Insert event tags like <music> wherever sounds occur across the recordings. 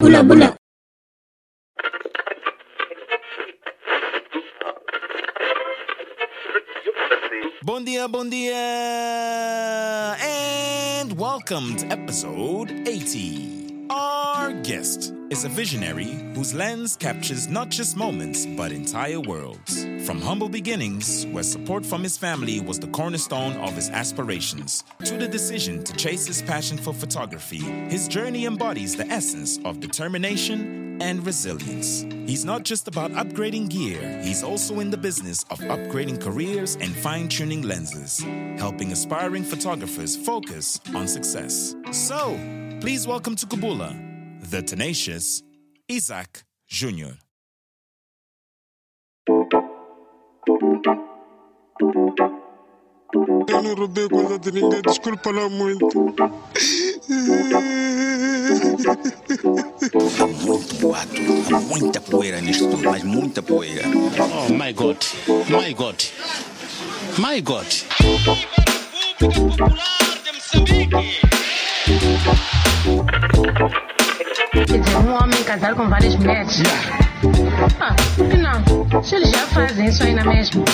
Bula bula. Bom dia, bom dia, and welcome to episode 80. Our guest is a visionary whose lens captures not just moments, but entire worlds. From humble beginnings, where support from his family was the cornerstone of his aspirations, to the decision to chase his passion for photography, his journey embodies the essence of determination and resilience. He's not just about upgrading gear, he's also in the business of upgrading careers and fine tuning lenses, helping aspiring photographers focus on success. So, please welcome to Kubula, the tenacious Isaac Jr. Eu não roubei coisa de ninguém, desculpa lá muito. Há muito boato, há muita poeira nisto tudo, mas muita poeira. Oh my God, my God, my God. Quer dizer, um homem casar com várias mulheres? Ah, por que não? Se eles já fazem isso aí na mesma.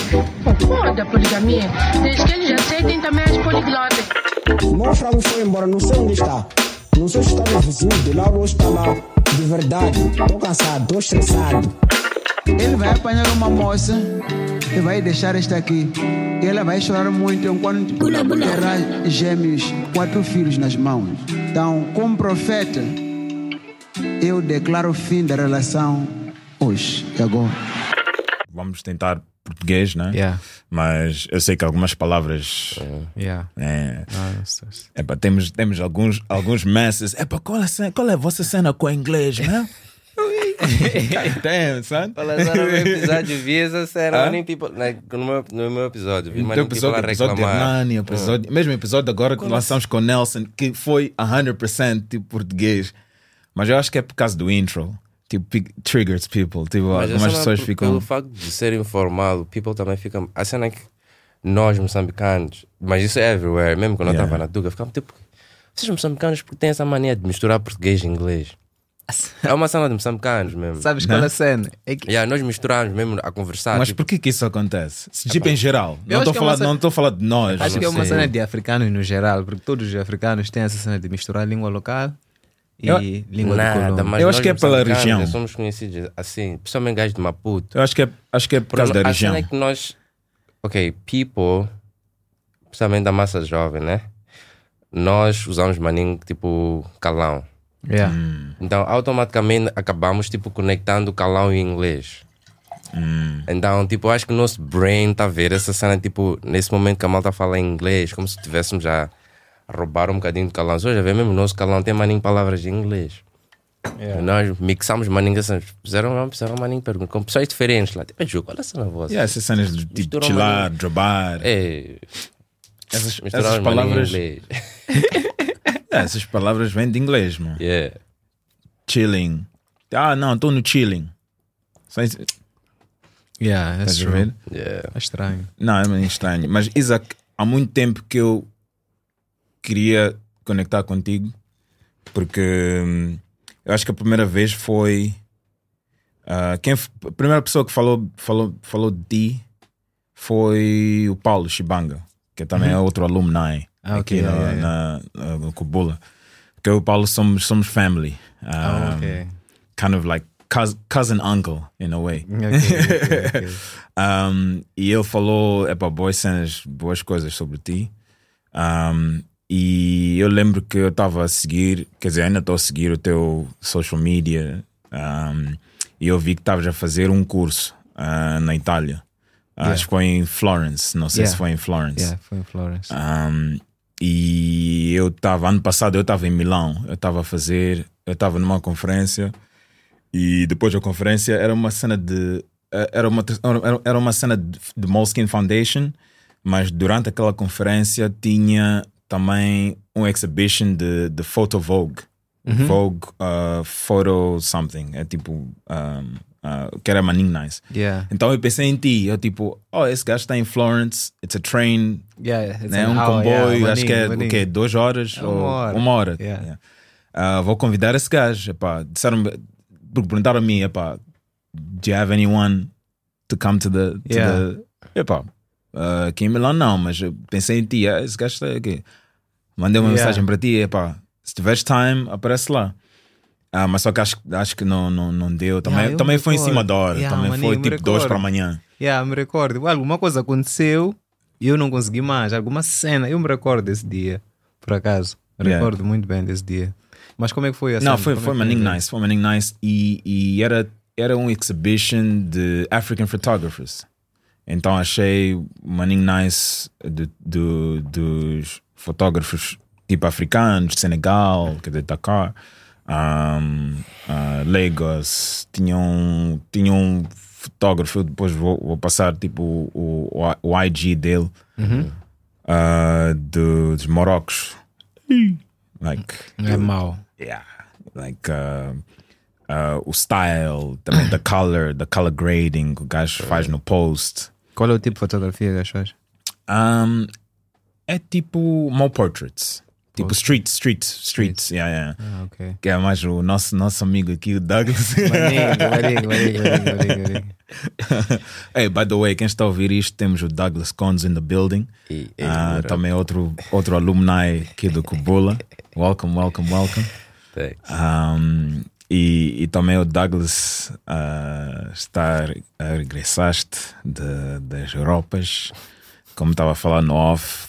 O da poligamia, desde que eles aceitem também as poliglotas. O meu frango foi embora, não sei onde está. Não sei se está no vizinho de lá ou está lá. De verdade, estou cansado, estou estressado. Ele vai apanhar uma moça e vai deixar esta aqui. E ela vai chorar muito enquanto terá gêmeos, quatro filhos nas mãos. Então, como profeta, eu declaro o fim da relação hoje e agora. Vamos tentar português, né? Yeah, Mas eu sei que algumas palavras. yeah. É, Ah, isso- isso. Epá, temos, temos alguns, alguns messes. Epá, qual, é a cena- qual é a vossa cena com o inglês, né? Damn, son. Só no meu episódio, vi essa cena, tipo, like, no, meu, no meu episódio, vi, tipo episódio, lá episódio de reclamar. Hernani, episódio, mesmo episódio agora que lançamos com o Nelson, que foi 100% tipo português. Mas eu acho que é por causa do intro. Tipo, triggers people. Tipo, Mas algumas cena, pessoas por- ficam. Pelo facto de ser informal, o people também fica. A cena é que nós moçambicanos, mas isso é everywhere, mesmo quando eu Yeah. estava na Tuga, ficava tipo. Vocês moçambicanos porque têm essa mania de misturar português e inglês. É uma cena de moçambicanos mesmo. Sabes qual é a cena? É que Yeah, nós misturamos mesmo a conversar. Mas tipo, por que que isso acontece? Tipo, em geral. Não estou é falar, cena- não falar de nós. acho que é uma sei. cena de africanos no geral, porque todos os africanos têm essa cena de misturar a língua local e Eu- língua de Nada, mas Eu nós acho que é pela região. Somos conhecidos assim, principalmente gajos de Maputo. Eu acho que é, acho que é por Porque causa da a região. é que nós, ok, people, principalmente da massa jovem, né? Nós usamos maninho tipo calão. Yeah. Então, automaticamente acabamos tipo conectando calão e inglês. Então, tipo, acho que o nosso brain está a ver essa cena, tipo, nesse momento que a malta fala em inglês, como se estivéssemos já a roubar um bocadinho de calão. Hoje, ver mesmo, o nosso calão tem maninho palavras em inglês. Nós mixamos maninho, assim, fizeram, fizeram maninho pergunta, com pessoas diferentes lá. Tipo, "Ju, qual é a cena vossa? Yeah, essas cenas de tipo, chilar, drobar. É, essas, essas palavras. inglês. <laughs> É, essas palavras vêm de inglês, mano. Yeah. Chilling. Ah, não, estou no chilling. Só isso- Yeah, that's true. Yeah. É estranho. Não, é estranho. Mas, Isaac, há muito tempo que eu queria conectar contigo, porque hum, eu acho que a primeira vez foi. ah, quem, a primeira pessoa que falou, falou, falou de ti foi o Paulo Chibanga, que também é outro alumni Ah, aqui ok, na, yeah, yeah. na, na- no Kubula. Porque eu e o Paulo somos, somos family. Ah, Um, ok. Kind of like cous- cousin uncle, in a way. Ok, ok, ok. <laughs> Um, e ele falou epa, boas cenas, boas coisas sobre ti. Um, e eu lembro que eu estava a seguir, quer dizer, ainda estou a seguir o teu social media. um, e eu vi que estavas a fazer um curso ah, na Itália. Ah, Acho que foi em Florence, não sei Yeah. se foi em Florence. Yeah, foi em Florence. Um, e eu estava, ano passado, eu estava em Milão, eu estava a fazer, eu estava numa conferência e depois da conferência era uma cena de. eh, Era uma, era uma cena de, de Moleskine Foundation, mas durante aquela conferência tinha também um exhibition de, de Photo Vogue. Vogue uh, Photo Something. É tipo. um, uh, que era maninho nice. Yeah. Então eu pensei em ti. Eu tipo, oh, esse gajo está em Florence, it's a train, Yeah, it's né? um hour, comboio, yeah, acho que é o quê? Duas horas? Uma ou hora. Uma hora. Yeah. Yeah. ah, vou convidar esse gajo. Epá, disseram perguntaram a mim, epá, do you have anyone to come to the. To Yeah. the epá, ah, aqui em Milão não, mas pensei em ti, ah, esse gajo está aqui. Mandei uma Yeah. mensagem para ti, epá, se tiveres time, aparece lá. Ah, mas só que acho, acho que não, não, não deu. Também, Yeah, também foi em cima da hora. Yeah, também maninho, foi tipo duas recordo. para amanhã. Yeah, me recordo. Alguma coisa aconteceu e eu não consegui mais. Alguma cena. Eu me recordo desse dia, por acaso. Yeah. recordo muito bem desse dia. Mas como é que foi a Não, foi, Como é foi Manning? Nice. Foi Manning Nice. E, e era, era um exhibition de African photographers. Então achei Manning Nice de, dos fotógrafos tipo africanos, de Senegal, que é de Dakar, um, ah, Lagos. Tinha um, tinha um fotógrafo, depois vou, vou passar tipo o, o, o IG dele, Uhum. do- dos Morocos. Like, É mau. yeah, like uh, uh, o style, também the <coughs> color, the color grading que o gajo faz no post. Qual é o tipo de fotografia que achas? Um, é tipo more portraits. Tipo street, street, streets. Yeah, yeah. Ah, ok. Que é mais o nosso, nosso amigo aqui, o Douglas. Maninho, maninho, maninho, maninho, maninho. hey, by the way, quem está a ouvir isto, temos o Douglas Cons in the building. E- e- Ah, também outro, outro alumni aqui do Kubula. <laughs> Welcome, welcome, welcome. Thanks. Um, e, e também o Douglas ah, está a regressaste de, das Europas. Como estava a falar no off,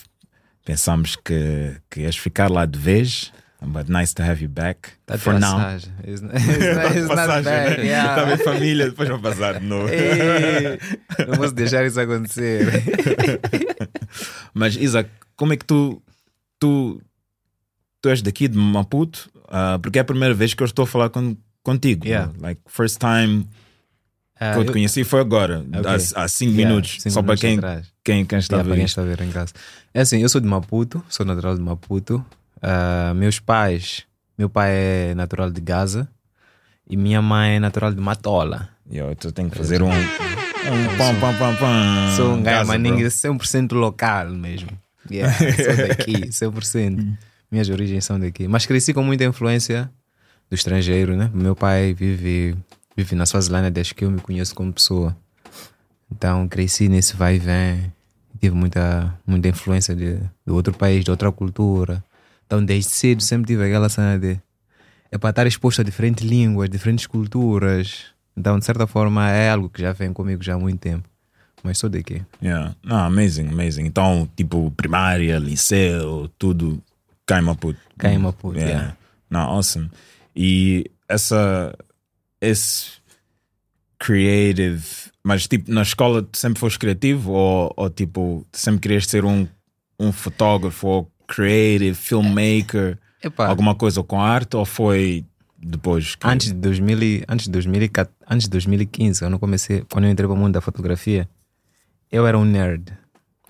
pensamos que, que ias ficar lá de vez. But nice to have you back. Tá For now. passagem. It's, <laughs> it's, it's not Passagem, bad. né? Yeah. Estava em família, depois vou passar de novo. Ei, não posso deixar isso acontecer. <laughs> Mas Isaac, como é que tu tu, tu és daqui de Maputo? Ah, porque é a primeira vez que eu estou a falar com, contigo. Yeah. Like first time Ah, que eu te eu- conheci foi agora, Ok. há, há cinco Yeah, minutos. cinco só minutos para quem, atrás. quem, quem está Yeah, a para ver quem está a ver em casa. É assim, eu sou de Maputo, sou natural de Maputo. Ah, meus pais, meu pai é natural de Gaza e minha mãe é natural de Matola. Yo, tu tem que fazer um, um pam, pam, pam, pam. Sou um gajo maninho bro. 100% local mesmo. Yeah, sou daqui, <laughs> 100%. Minhas origens são daqui. Mas cresci com muita influência do estrangeiro, né? Meu pai vive, vive na Suazilândia desde que eu me conheço como pessoa. Então cresci nesse vai e vem. Tive muita, muita influência de, de outro país, de outra cultura. Então desde cedo sempre tive aquela cena de é para estar exposto a diferentes línguas, diferentes culturas. Então, de certa forma, é algo que já vem comigo já há muito tempo. Mas sou daqui. Yeah. Não, amazing, amazing. Então, tipo, primária, liceu, tudo cá em Maputo. Cá em Maputo, yeah. yeah. Não, awesome. E essa, esse creative, mas tipo, na escola tu sempre foste criativo ou, ou tipo, sempre querias ser um, um fotógrafo ou creative, filmmaker, Epá. alguma coisa com arte ou foi depois? que- Antes de, 2000, e- antes, de 2014 antes de 2015, quando eu comecei, quando eu entrei para o mundo da fotografia, eu era um nerd.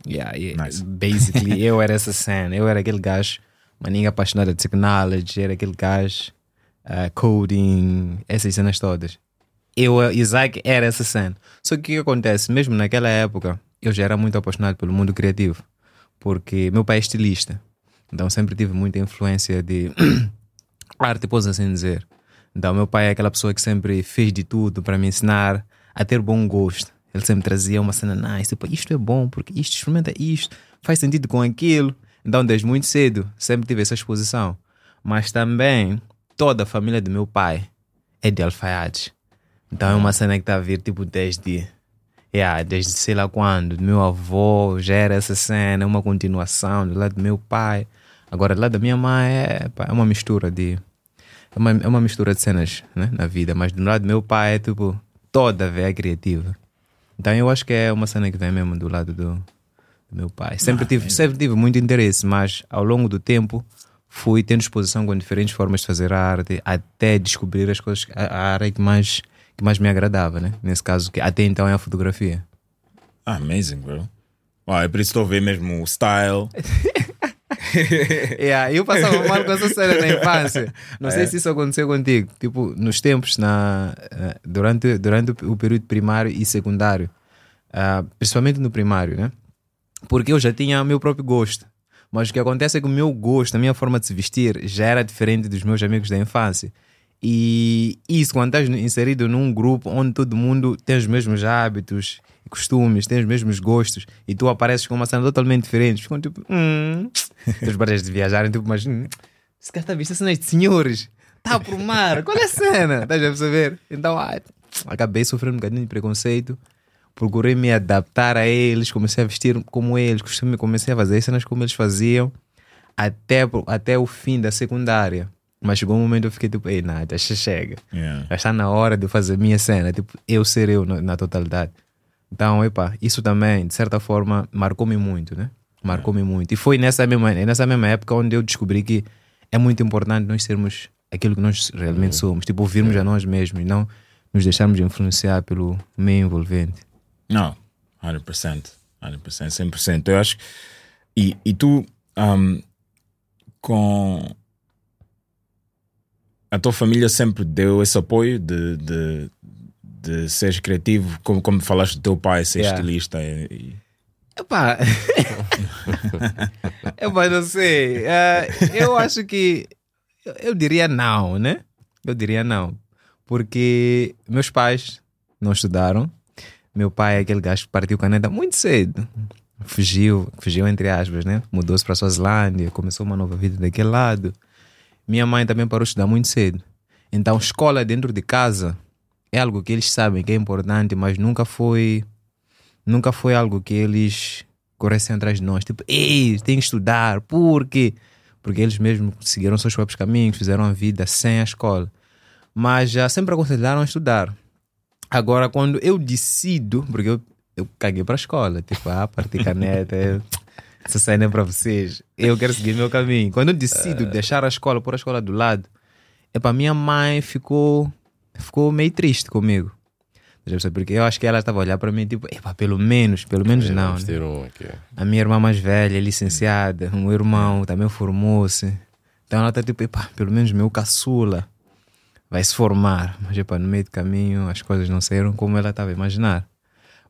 Yeah, yeah, Nice. Basically, <laughs> eu era essa cena. Eu era aquele gajo, maninho apaixonado de technology, era aquele gajo, ah, coding, essas cenas todas. Eu, eh, Isaac, era essa cena. Só que o que acontece? Mesmo naquela época, eu já era muito apaixonado pelo mundo criativo, porque meu pai é estilista. Então sempre tive muita influência de <clears throat> arte, posso assim dizer. Então, meu pai é aquela pessoa que sempre fez de tudo para me ensinar a ter bom gosto. Ele sempre trazia uma cena nice, tipo, isto é bom, porque isto experimenta isto, faz sentido com aquilo. Então, desde muito cedo, sempre tive essa exposição. Mas também, toda a família do meu pai é de alfaiates. Então, é uma cena que está a vir, tipo, desde, yeah, desde sei lá quando. Do meu avô já era essa cena, uma continuação do lado do meu pai. Agora, do lado da minha mãe, é, é uma mistura de é uma, é uma mistura de cenas né, na vida, mas do lado do meu pai é tipo toda a veia criativa. Então eu acho que é uma cena que vem mesmo do lado do, do meu pai. Sempre, tive, sempre tive muito interesse, mas ao longo do tempo fui tendo exposição com diferentes formas de fazer arte, até descobrir as coisas, a, área que mais, que mais me agradava, né? Nesse caso, que até então é a fotografia. Ah, amazing, bro. Ah, é por isso que estou a ver mesmo o style. <laughs> yeah, eu passava mal com essa cena na infância. Não sei É. se isso aconteceu contigo. Tipo, nos tempos, na, eh, durante, durante o período primário e secundário, ah, principalmente no primário, né? Porque eu já tinha o meu próprio gosto. Mas o que acontece é que o meu gosto, a minha forma de se vestir já era diferente dos meus amigos da infância. E isso, quando estás inserido num grupo onde todo mundo tem os mesmos hábitos costumes, tem os mesmos gostos, e tu apareces com uma cena totalmente diferente, ficam tipo, hum, <laughs> teus barreiros de viajarem, tipo, mas hum, esse cara está a vestir cenas de senhores, está por mar, qual é a cena? Estás a perceber? Então, ah, acabei sofrendo um bocadinho de preconceito, procurei me adaptar a eles, comecei a vestir como eles, comecei a fazer cenas como eles faziam, até, até o fim da secundária. Mas chegou um momento que eu fiquei tipo, ei, nada, já chega. Yeah. Já está na hora de fazer a minha cena, tipo, eu ser eu na, na totalidade. Então, epa, isso também, de certa forma, marcou-me muito, né? Marcou-me muito. E foi nessa mesma, nessa mesma época onde eu descobri que é muito importante nós sermos aquilo que nós realmente somos, tipo, ouvirmos a nós mesmos e não nos deixarmos influenciar pelo meio envolvente. Não, 100%. 100%, 100%. Eu acho. E, e tu, um, com. A tua família sempre deu esse apoio de, de, de seres criativo, como, como falaste do teu pai ser Yeah. estilista. E, e- Epá, <laughs> Epá, não sei. Eh, eu acho que. eu- Eu diria não, né? Eu diria não. Porque meus pais não estudaram. Meu pai é aquele gajo que partiu caneta muito cedo. Fugiu, fugiu entre aspas, né? Mudou-se para a Suazilândia, começou uma nova vida daquele lado. Minha mãe também parou de estudar muito cedo. Então, escola dentro de casa é algo que eles sabem que é importante, mas nunca foi nunca foi algo que eles corressem atrás de nós. Tipo, ei, tem que estudar. Por quê? Porque eles mesmos seguiram seus próprios caminhos, fizeram a vida sem a escola. Mas já sempre aconselharam a estudar. Agora, quando eu decido, porque eu, eu caguei para a escola, tipo, ah, parti caneta, essa cena é para vocês. Eu quero seguir meu caminho. Quando eu decido deixar a escola, pôr a escola do lado, é para minha mãe ficou, ficou meio triste comigo. Porque eu acho que ela estava a olhar para mim, tipo, epá, pelo menos, pelo menos não. Vamos né? um aqui. A minha irmã mais velha é licenciada, o meu irmão também formou-se. Então ela está tipo, epá, pelo menos meu caçula vai se formar. Mas epá, no meio do caminho as coisas não saíram como ela estava a imaginar.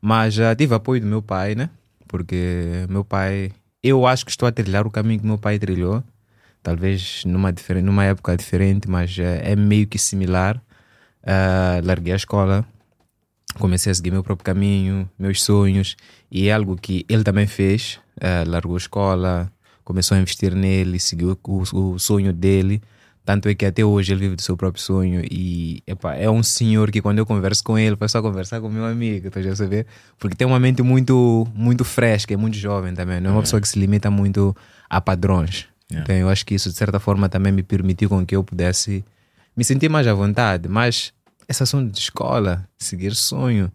Mas já tive apoio do meu pai, né? Porque meu pai, eu acho que estou a trilhar o caminho que meu pai trilhou. Talvez numa, numa época diferente, mas é, é meio que similar. Ah, larguei a escola, comecei a seguir meu próprio caminho, meus sonhos, e é algo que ele também fez. eh, largou a escola, começou a investir nele, seguiu o, o sonho dele. Tanto é que até hoje ele vive do seu próprio sonho. E epá, é um senhor que quando eu converso com ele, foi só conversar com meu amigo, tá já saber? Porque tem uma mente muito, muito fresca, é muito jovem também. Não é uma pessoa que se limita muito a padrões. Yeah. Então eu acho que isso de certa forma também me permitiu com que eu pudesse me sentir mais à vontade. Mas esse assunto de escola, seguir sonho,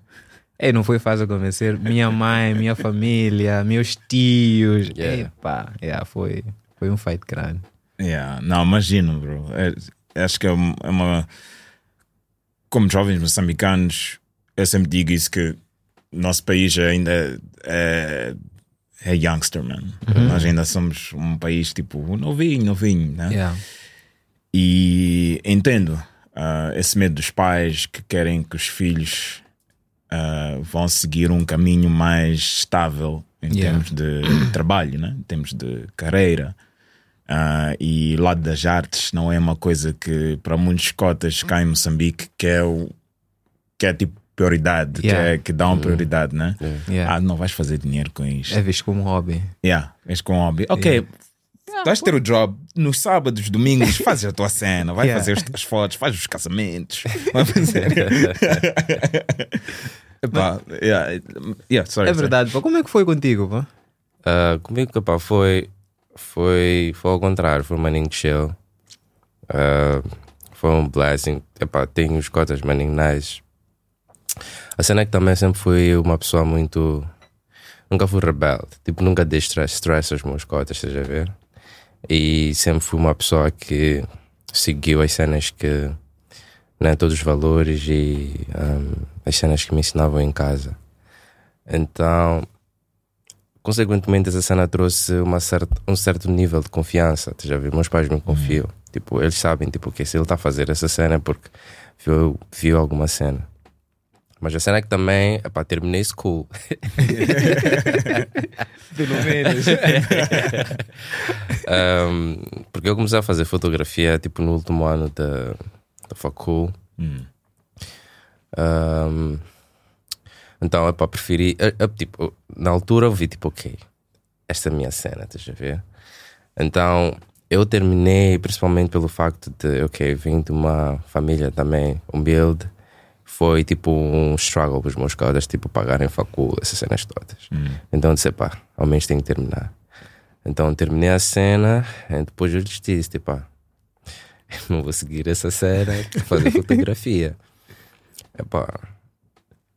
é, não foi fácil convencer minha mãe, minha família, meus tios. Yeah. Epá, yeah, foi, foi um fight grande. Yeah, não, imagino, bro. É- acho que é uma, é uma- Como jovens moçambicanos, eu sempre digo isso: que nosso país ainda é, é youngster, man. Nós ainda somos um país tipo novinho, novinho, né? Yeah. E entendo ah, esse medo dos pais que querem que os filhos ah, vão seguir um caminho mais estável em Yeah. termos de trabalho, né? em termos de carreira. Ah, e o lado das artes não é uma coisa que para muitos cotas cá em Moçambique que é, o, que é tipo prioridade, que, Yeah. é, que dão prioridade, né? Yeah. Ah, não vais fazer dinheiro com isto. É visto como hobby. Yeah, és com hobby. Ok, vais ter o job nos sábados, domingos, <laughs> fazes a tua cena, vai Yeah. fazer as tuas fotos, faz os casamentos, vai fazer. <laughs> Epá, yeah, yeah, sorry, é sorry. verdade, pá. Como é que foi contigo, pá? Ah, comigo, pá, foi, foi, foi ao contrário, foi um maninho chill. Ah, foi um blessing. Epá, tenho os cotas maninho nice. A cena é que também sempre fui uma pessoa muito. Nunca fui rebelde. Tipo, nunca dei stress, stress aos meus cotas, estás a ver? E sempre fui uma pessoa que seguiu as cenas que. Né, todos os valores e ahm, as cenas que me ensinavam em casa. Então, consequentemente essa cena trouxe uma certa, um certo nível de confiança, tu já viu? Meus pais me confiam. Tipo, eles sabem tipo, que se ele está a fazer essa cena é porque viu, viu alguma cena. Mas a cena é que também, epá, terminei school. <laughs> Pelo menos. <laughs> Um, porque eu comecei a fazer fotografia tipo no último ano da, da facul. Um, então, epá, preferi. eu- eu, tipo, na altura eu vi tipo, ok, esta é a minha cena, estás a ver? Então, eu terminei principalmente pelo facto de, ok, vim de uma família também humilde. Foi tipo um struggle para os meus colegas, tipo, pagarem facul, essas cenas todas. Então, eu disse, pá, ao menos tenho que terminar. Então, terminei a cena e depois eu lhes disse, tipo, ah, <laughs> não vou seguir essa cena, fazer <laughs> fotografia. Epá,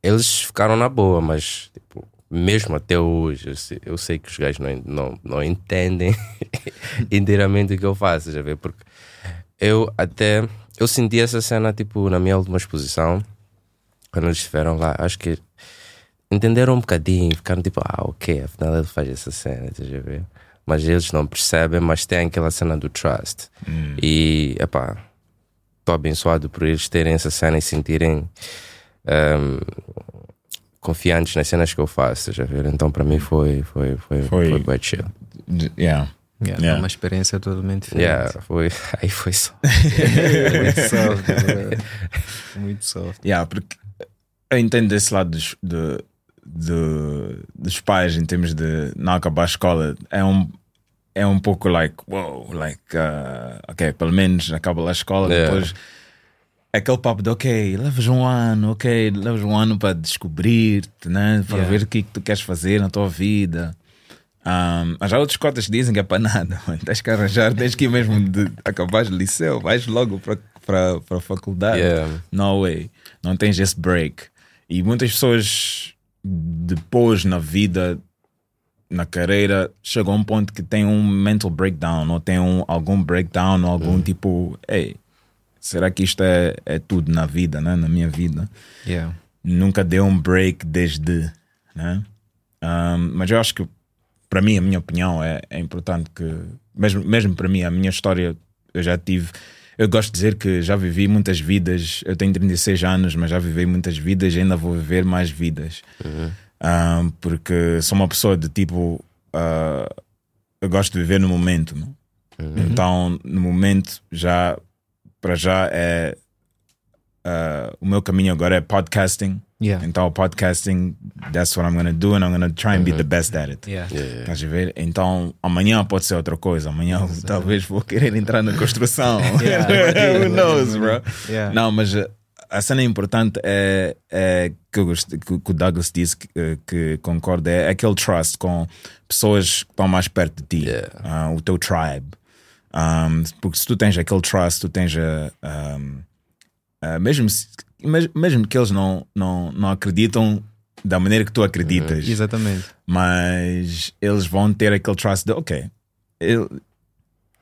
eles ficaram na boa, mas tipo, mesmo até hoje, eu sei, eu sei que os gajos não, não, não entendem <laughs> inteiramente o que eu faço, já vê? Porque eu até eu senti essa cena tipo na minha última exposição, quando eles estiveram lá, acho que entenderam um bocadinho, ficaram tipo, ah, ok, afinal ele faz essa cena, a ver? Mas eles não percebem, mas tem aquela cena do trust. E, epá, estou abençoado por eles terem essa cena e sentirem ehm, confiantes nas cenas que eu faço, a ver? Então para mim foi, foi, foi, Foi- foi, bem chill. Yeah. Yeah, Yeah. Foi uma experiência totalmente diferente. Yeah, foi, <laughs> aí foi só. <laughs> Muito soft. bro. <laughs> Muito soft. Yeah, porque eu entendo desse lado dos, de, de- dos pais em termos de não acabar a escola. É um, é um pouco like, wow, like, uh, ok, pelo menos acaba lá a escola, Yeah. depois aquele papo de ok, levas um ano, ok, levas um ano para descobrir-te, né? para Yeah. ver o que, é que tu queres fazer na tua vida. Um, mas há outros cotas que dizem que é para nada, <laughs> mano. tens que arranjar, tens que ir mesmo de acabar o liceu, vais logo para a faculdade. Yeah. No way, não tens esse break. E muitas pessoas depois na vida, na carreira, chegam a um ponto que tem um mental breakdown, ou tem um, algum breakdown, ou algum tipo, ei, será que isto é, é tudo na vida, né? na minha vida? Yeah. nunca deu um break desde, né? Um, mas eu acho que para mim, a minha opinião é, é importante que, mesmo, mesmo para mim, a minha história, eu já tive. Eu gosto de dizer que já vivi muitas vidas. Eu tenho 36 anos, mas já vivi muitas vidas e ainda vou viver mais vidas. Um, porque sou uma pessoa de tipo. uh, eu gosto de viver no momento. não? Então, no momento, já. Para já é. uh, o meu caminho agora é podcasting. Yeah. Então, podcasting, that's what I'm gonna do, and I'm gonna try and be the best at it. Yeah. Estás a ver? Então, amanhã pode ser outra coisa. Amanhã eu talvez vou querer entrar na construção. <laughs> Yeah. <laughs> Who knows, bro? Yeah. Não, mas uh, a cena importante é, é que, eu gost- que, que o Douglas disse que, uh, que concorda é aquele trust com pessoas que estão mais perto de ti, uh, o teu tribe. Um, porque se tu tens aquele trust, tu tens a. um, uh, mesmo, se- mes- mesmo que eles não, não, não acreditam da maneira que tu acreditas, Exatamente. mas eles vão ter aquele trust de ok, ele,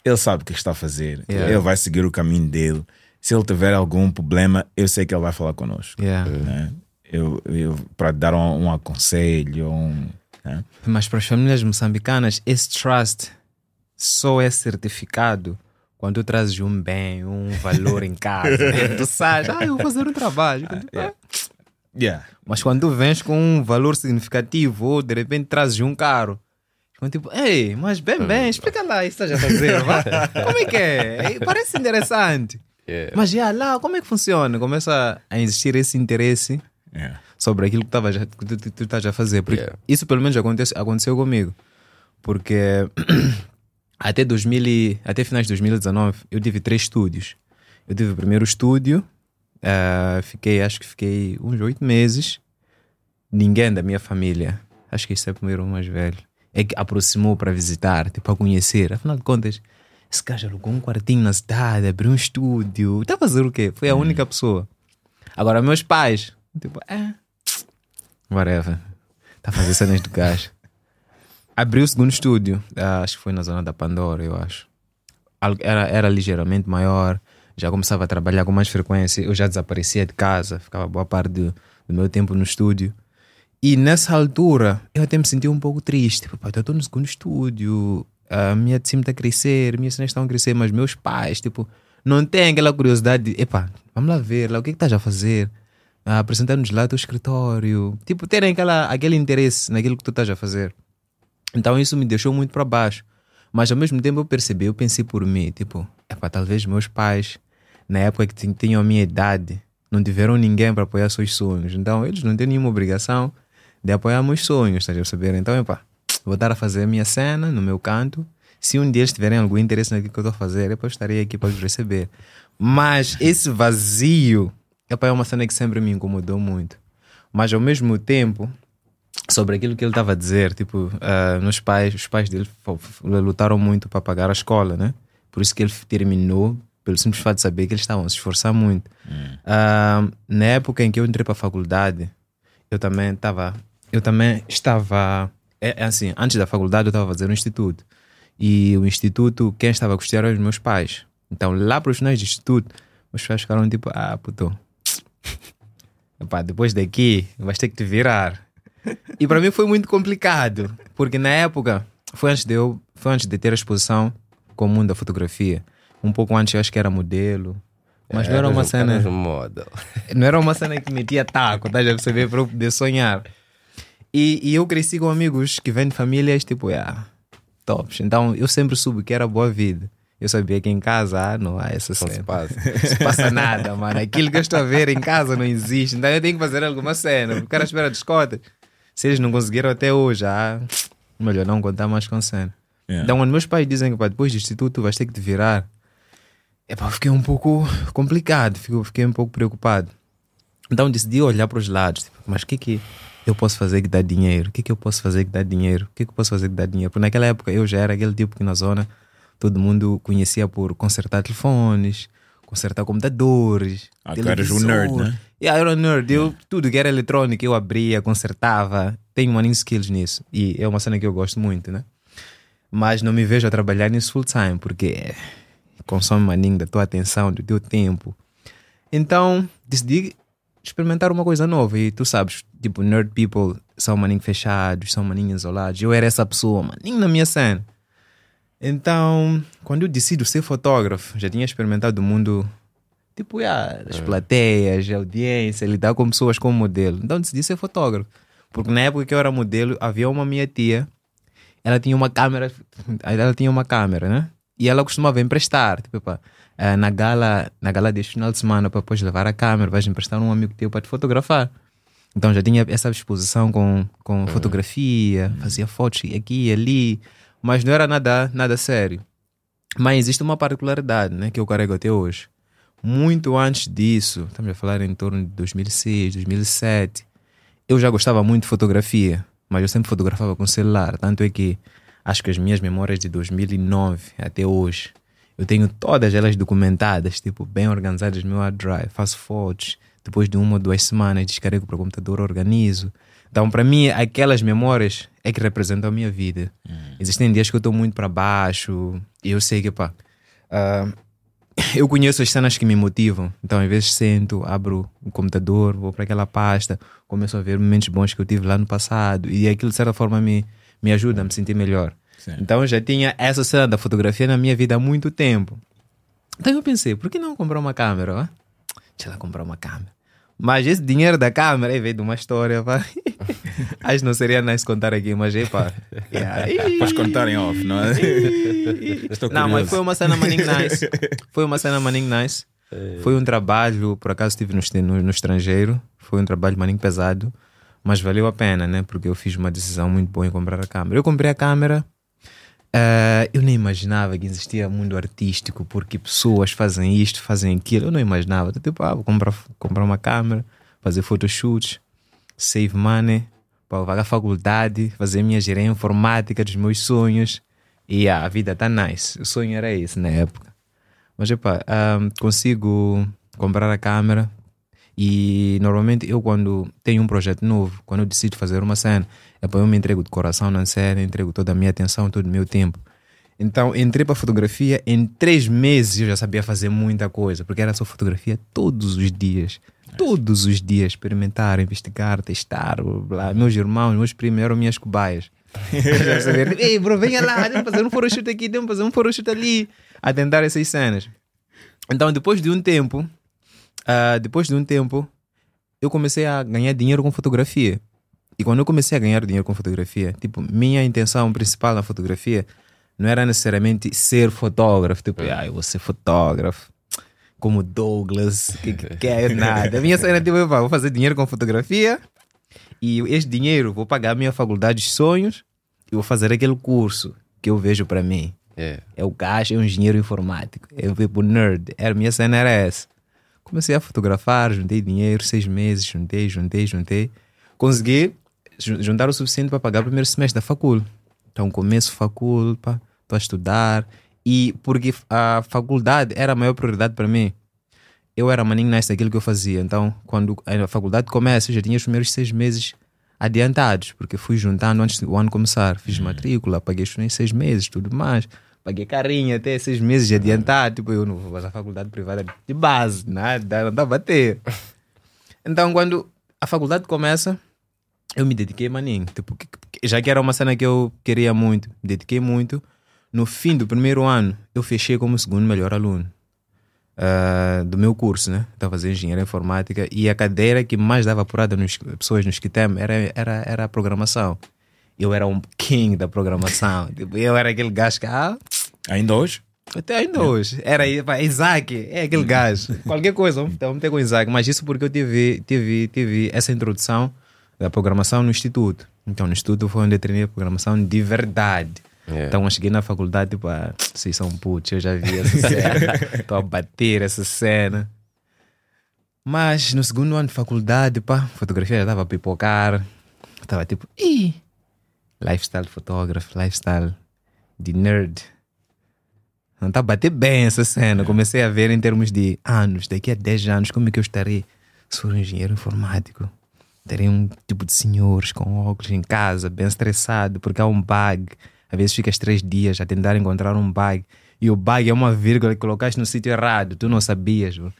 ele sabe o que está a fazer, Yeah. ele vai seguir o caminho dele. Se ele tiver algum problema, eu sei que ele vai falar connosco. Yeah. né? Eu, eu, para dar um, um aconselho, um, né? Mas para as famílias moçambicanas, esse trust só é certificado quando tu trazes um bem, um valor em casa. né? tu sabes, ah, eu vou fazer um trabalho. yeah. Yeah. Mas quando tu vens com um valor significativo ou de repente trazes um carro, ficam tipo, ei, mas bem, bem, explica lá isso que estás a fazer. Como é que é? Ei, Parece interessante. Yeah. Mas já lá, como é que funciona? Começa a existir esse interesse Yeah. sobre aquilo que, tava, já- que tu, tu, tu estás a fazer. Porque Yeah. Isso pelo menos acontece, aconteceu comigo. Porque <clears throat> até, 2000 e- até finais de 2019 eu tive três estúdios. Eu tive o primeiro estúdio, ah, fiquei, acho que fiquei uns oito meses. Ninguém da minha família, acho que esse é o primeiro mais velho, é que aproximou para visitar, tipo, para conhecer. Afinal de contas, esse gajo alugou um quartinho na cidade, abriu um estúdio. Está a fazer o quê? Foi a única pessoa. Agora, meus pais, tipo, é. Whatever. Está a fazer cenas do gajo. Abriu o segundo estúdio. ah, acho que foi na zona da Pandora, eu acho. Era, era ligeiramente maior. Já começava a trabalhar com mais frequência. Eu já desaparecia de casa. Ficava boa parte do, do meu tempo no estúdio. E nessa altura, eu até me senti um pouco triste. "Pá, eu estou no segundo estúdio. A minha de cima está a crescer. Minhas cenas estão a crescer. Mas meus pais, tipo, não têm aquela curiosidade de... Epá, vamos lá ver lá. O que é que estás a fazer? ah, apresentar-nos lá teu escritório. Tipo, terem aquela, aquele interesse naquilo que tu estás a fazer. Então isso me deixou muito para baixo. Mas ao mesmo tempo eu percebi, eu pensei por mim, tipo, epá, talvez meus pais, na época que tin- tinham a minha idade, não tiveram ninguém para apoiar seus sonhos. Então eles não têm nenhuma obrigação de apoiar meus sonhos, estás a perceber? Então, epá, vou dar a fazer a minha cena no meu canto. Se um dia eles tiverem algum interesse naquilo que eu estou a fazer, eu estarei aqui para os receber. Mas esse vazio, epá, é uma cena que sempre me incomodou muito. Mas ao mesmo tempo, sobre aquilo que ele estava a dizer, tipo, ah, nos pais, os pais dele lutaram muito para pagar a escola, né? Por isso que ele terminou, pelo simples fato de saber que eles estavam a se esforçar muito. Ah, na época em que eu entrei para a faculdade, eu também estava, eu também estava, é, é assim, antes da faculdade eu estava a fazer um instituto. E o instituto, quem estava a custear eram os meus pais. Então, lá para os finais do instituto, meus pais ficaram tipo, ah, puto, <laughs> Epá, depois daqui vais ter que te virar. E para mim foi muito complicado, porque na época foi antes de eu, foi antes de ter a exposição com o mundo da fotografia. Um pouco antes eu acho que era modelo, mas não era uma cena, model. <laughs> não era uma cena que metia taco, estás a perceber para eu poder sonhar. E, e eu cresci com amigos que vêm de famílias tipo, ah, tops. Então eu sempre soube que era boa vida. Eu sabia que em casa ah, não há essa Não se cena. passa. <laughs> Não se passa nada, mano. Aquilo que eu estou a ver em casa não existe. Então eu tenho que fazer alguma cena. O cara espera desconta. Se eles não conseguiram até hoje, ah, melhor não contar mais com cena. Yeah. Então, quando meus pais dizem que pá, depois do instituto vais ter que te virar, epá, eu fiquei um pouco complicado, fiquei, um pouco preocupado. Então decidi olhar para os lados, tipo, mas o que que eu posso fazer que dá dinheiro? O que que eu posso fazer que dá dinheiro? O que que eu posso fazer que dá dinheiro? Porque naquela época eu já era aquele tipo que na zona todo mundo conhecia por consertar telefones, consertar computadores. Ah, tu eras o nerd, né? Yeah, eu era nerd. Eu, tudo que era eletrônico eu abria, consertava. Tenho maninho skills nisso. E é uma cena que eu gosto muito, né? Mas não me vejo a trabalhar nisso full time, porque consome maninho da tua atenção, do teu tempo. Então, decidi experimentar uma coisa nova. E tu sabes, tipo, nerd people são maninho fechados, são maninho isolados. Eu era essa pessoa, maninho na minha cena. Então, quando eu decido ser fotógrafo, já tinha experimentado o mundo, tipo, yeah, as plateias, a audiência, lidar com pessoas como modelo. Então, decidi ser fotógrafo. Porque na época que eu era modelo, havia uma minha tia, ela tinha uma câmera, <laughs> ela tinha uma câmera, né? E ela costumava emprestar, tipo, pá, eh, na gala, na gala deste final de semana, para depois levar a câmera, vais emprestar um amigo teu para te fotografar. Então já tinha essa exposição com, com fotografia, fazia fotos aqui e ali, mas não era nada, nada sério. Mas existe uma particularidade né, que eu carrego até hoje. Muito antes disso, estamos a falar em torno de 2006, 2007, eu já gostava muito de fotografia, mas eu sempre fotografava com celular. Tanto é que acho que as minhas memórias de 2009 até hoje, eu tenho todas elas documentadas, tipo, bem organizadas no meu hard drive. Faço fotos, depois de uma ou duas semanas descarrego para o computador, organizo. Então, para mim, aquelas memórias é que representam a minha vida. Existem dias que eu estou muito para baixo e eu sei que, pá, ah, eu conheço as cenas que me motivam. Então, às vezes, sento, abro o computador, vou para aquela pasta, começo a ver momentos bons que eu tive lá no passado e aquilo, de certa forma, me, me ajuda a me sentir melhor. Sim. Então, eu já tinha essa cena da fotografia na minha vida há muito tempo. Então, eu pensei, por que não comprar uma câmera? ó? Deixa ela comprar uma câmera. Mas esse dinheiro da câmera veio de uma história, pá. <laughs> <laughs> Acho que não seria nice contar aqui, mas é pá. <laughs> Yeah. Podes contar em off, não é? Estou Não, mas foi uma cena maninho nice. <laughs> Foi uma cena maninho nice. Foi um trabalho, por acaso estive no, no, no estrangeiro. Foi um trabalho maninho pesado. Mas valeu a pena, né? Porque eu fiz uma decisão muito boa em comprar a câmera. Eu comprei a câmera. eh, eu nem imaginava que existia mundo artístico, porque pessoas fazem isto, fazem aquilo. Eu não imaginava. Então, Tipo, ah, vou comprar, comprar uma câmera, fazer photoshoots, save money, para pagar faculdade, fazer minha gerência informática dos meus sonhos. E ah, a vida tá nice. O sonho era esse na época. Mas, epá, ahm, consigo comprar a câmera e normalmente eu quando tenho um projeto novo, quando eu decido fazer uma cena, epá, eu me entrego de coração na cena, entrego toda a minha atenção, todo o meu tempo. Então entrei para fotografia, em três meses eu já sabia fazer muita coisa, porque era só fotografia todos os dias. Todos os dias, experimentar, investigar, testar, blá. Meus irmãos, meus primos eram minhas cobaias. <laughs> Ei, bro, venha lá, que fazer um photoshoot aqui, que fazer um photoshoot ali. A tentar essas cenas. Então, depois de um tempo, ah, depois de um tempo, eu comecei a ganhar dinheiro com fotografia. E quando eu comecei a ganhar dinheiro com fotografia, tipo, minha intenção principal na fotografia não era necessariamente ser fotógrafo, tipo, ah, eu vou ser fotógrafo, como Douglas, que, que quer nada. A minha cena tipo, eu vou fazer dinheiro com fotografia e esse dinheiro vou pagar a minha faculdade de sonhos e vou fazer aquele curso que eu vejo para mim. Yeah. É o gajo, é um engenheiro informático. Eu tipo nerd. Era, minha cena era essa. Comecei a fotografar, juntei dinheiro, seis meses, juntei, juntei, juntei. Consegui ju- juntar o suficiente para pagar o primeiro semestre da facul. Então começo facul, estou a estudar. E porque a faculdade era a maior prioridade para mim. Eu era maninho nice daquilo que eu fazia. Então, quando a faculdade começa, eu já tinha os primeiros seis meses adiantados, porque fui juntando antes do ano começar. Fiz matrícula, paguei os seis meses, tudo mais. Paguei carinha até seis meses de adiantado. Tipo, eu não vou fazer a faculdade privada de base, nada, não dá a bater. <laughs> Então, quando a faculdade começa, eu me dediquei, maninho. Tipo, já que era uma cena que eu queria muito, me dediquei muito. No fim do primeiro ano, eu fechei como segundo melhor aluno ah, do meu curso, né? Estava fazendo engenharia informática e a cadeira que mais dava apurada nas pessoas no SCTEM era, era, era a programação. Eu era um king da programação. <laughs> tipo, eu era aquele gajo que, ah, Ainda hoje? até ainda hoje. Era Isaac, é aquele gajo. <laughs> Qualquer coisa, vamos vamos ter com Isaac. Mas isso porque eu tive, tive, tive essa introdução da programação no instituto. Então, no instituto foi onde eu treinei a programação de verdade. Yeah. Então, eu cheguei na faculdade, tipo, ah, vocês são putos, eu já vi essa <laughs> cena. Estou a bater essa cena. Mas no segundo ano de faculdade, pá, fotografia já estava a pipocar. Estava tipo, ih, lifestyle fotógrafo, lifestyle de nerd. Não está a bater bem essa cena. Comecei a ver em termos de anos, daqui a 10 anos, como é que eu estarei se for um engenheiro informático? Terei um tipo de senhores com óculos em casa, bem estressado, porque há um bug. Às vezes ficas três dias a tentar encontrar um bug. E o bug é uma vírgula que colocaste no sítio errado, tu não sabias. bro.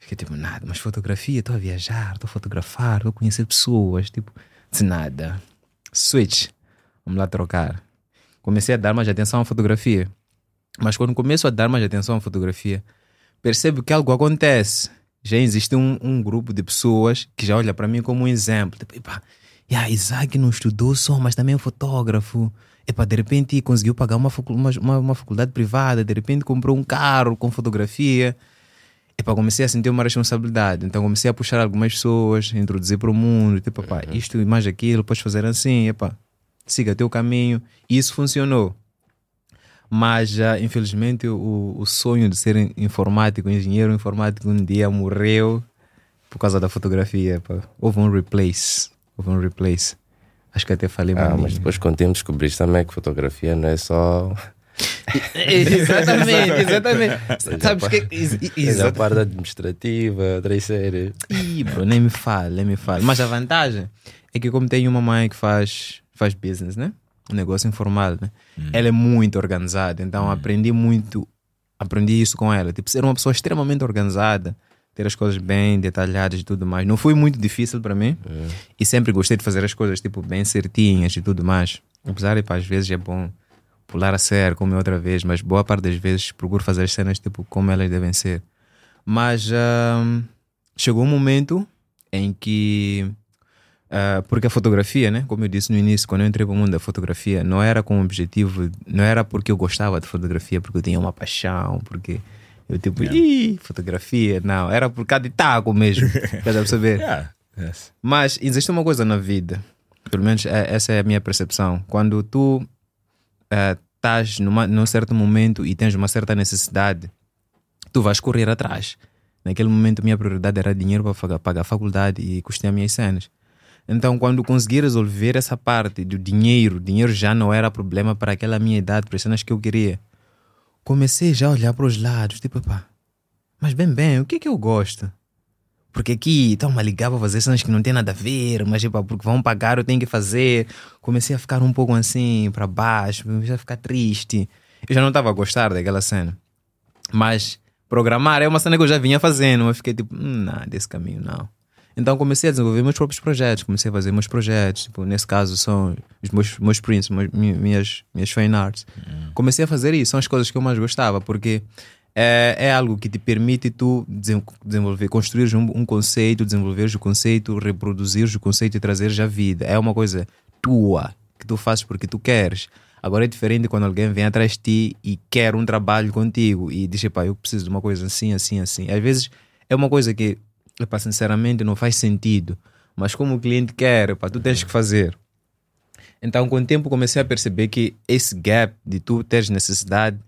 Fiquei tipo, nada, mas fotografia, estou a viajar, estou a fotografar, estou a conhecer pessoas. Tipo, disse nada. Switch, vamos lá trocar. Comecei a dar mais atenção à fotografia. Mas quando começo a dar mais atenção à fotografia, percebo que algo acontece. Já existe um, um grupo de pessoas que já olha para mim como um exemplo. Tipo, epá, yeah, Isaac não estudou só, mas também é um fotógrafo. Epá, de repente conseguiu pagar uma, uma, uma, faculdade privada, de repente comprou um carro com fotografia. Epá, comecei a sentir uma responsabilidade. Então comecei a puxar algumas pessoas, introduzir para o mundo. Tipo, epá, isto e mais aquilo, podes fazer assim. Epá, siga teu caminho. E isso funcionou. Mas já, infelizmente, o, o sonho de ser informático, engenheiro informático, um dia morreu por causa da fotografia. Pá. Houve um replace. Houve um replace. Acho que até falei Ah, mas depois com o tempo descobriste também que fotografia não é só. <laughs> exatamente, exatamente. Sabes que. É a parte administrativa, séries. Ih, bro, nem me fale, nem me fale. Mas a vantagem é que como tenho uma mãe que faz, faz business, né? Um negócio informal, né? Ela é muito organizada, então aprendi muito, aprendi isso com ela. Tipo, ser uma pessoa extremamente organizada, ter as coisas bem detalhadas e tudo mais. Não foi muito difícil para mim. E sempre gostei de fazer as coisas, tipo, bem certinhas e tudo mais. Apesar de, pá, às vezes é bom pular a sério, como é outra vez, mas boa parte das vezes procuro fazer as cenas, tipo, como elas devem ser. Mas chegou um momento em que. ah, porque a fotografia, né? Como eu disse no início, quando eu entrei para o mundo da fotografia, não era com o objetivo, não era porque eu gostava de fotografia, porque eu tinha uma paixão, porque eu tipo, ih, fotografia, não, era por causa de taco mesmo, <laughs> para perceber. Yeah. Yes. Mas existe uma coisa na vida, pelo menos é- essa é a minha percepção. Quando tu eh, estás numa, num certo momento e tens uma certa necessidade, tu vais correr atrás. Naquele momento, minha prioridade era dinheiro para pagar, pagar a faculdade e custear minhas cenas. Então, quando consegui resolver essa parte do dinheiro, dinheiro já não era problema para aquela minha idade, para as cenas que eu queria. Comecei já a olhar para os lados, tipo, pá, mas bem, bem, o que é que eu gosto? Porque aqui estão a ligar para fazer cenas que não tem nada a ver, mas tipo, porque vão pagar, eu tenho que fazer. Comecei a ficar um pouco assim, para baixo, comecei a ficar triste. Eu já não estava a gostar daquela cena. Mas programar é uma cena que eu já vinha fazendo, eu fiquei tipo, hum, não, desse caminho não. Então comecei a desenvolver meus próprios projetos, comecei a fazer meus projetos, tipo, nesse caso são os meus, meus prints, minhas, minhas fine arts. Comecei a fazer isso, são as coisas que eu mais gostava, porque é, é algo que te permite tu desen- desenvolver, construir um, um conceito, desenvolver o conceito, reproduzir o conceito e trazer à vida. É uma coisa tua, que tu fazes porque tu queres. Agora é diferente quando alguém vem atrás de ti e quer um trabalho contigo e diz, pá, eu preciso de uma coisa assim, assim, assim. Às vezes é uma coisa que, epá, sinceramente, não faz sentido. Mas como o cliente quer, tu tens que fazer. Então, com o tempo, comecei a perceber que esse gap de tu teres necessidade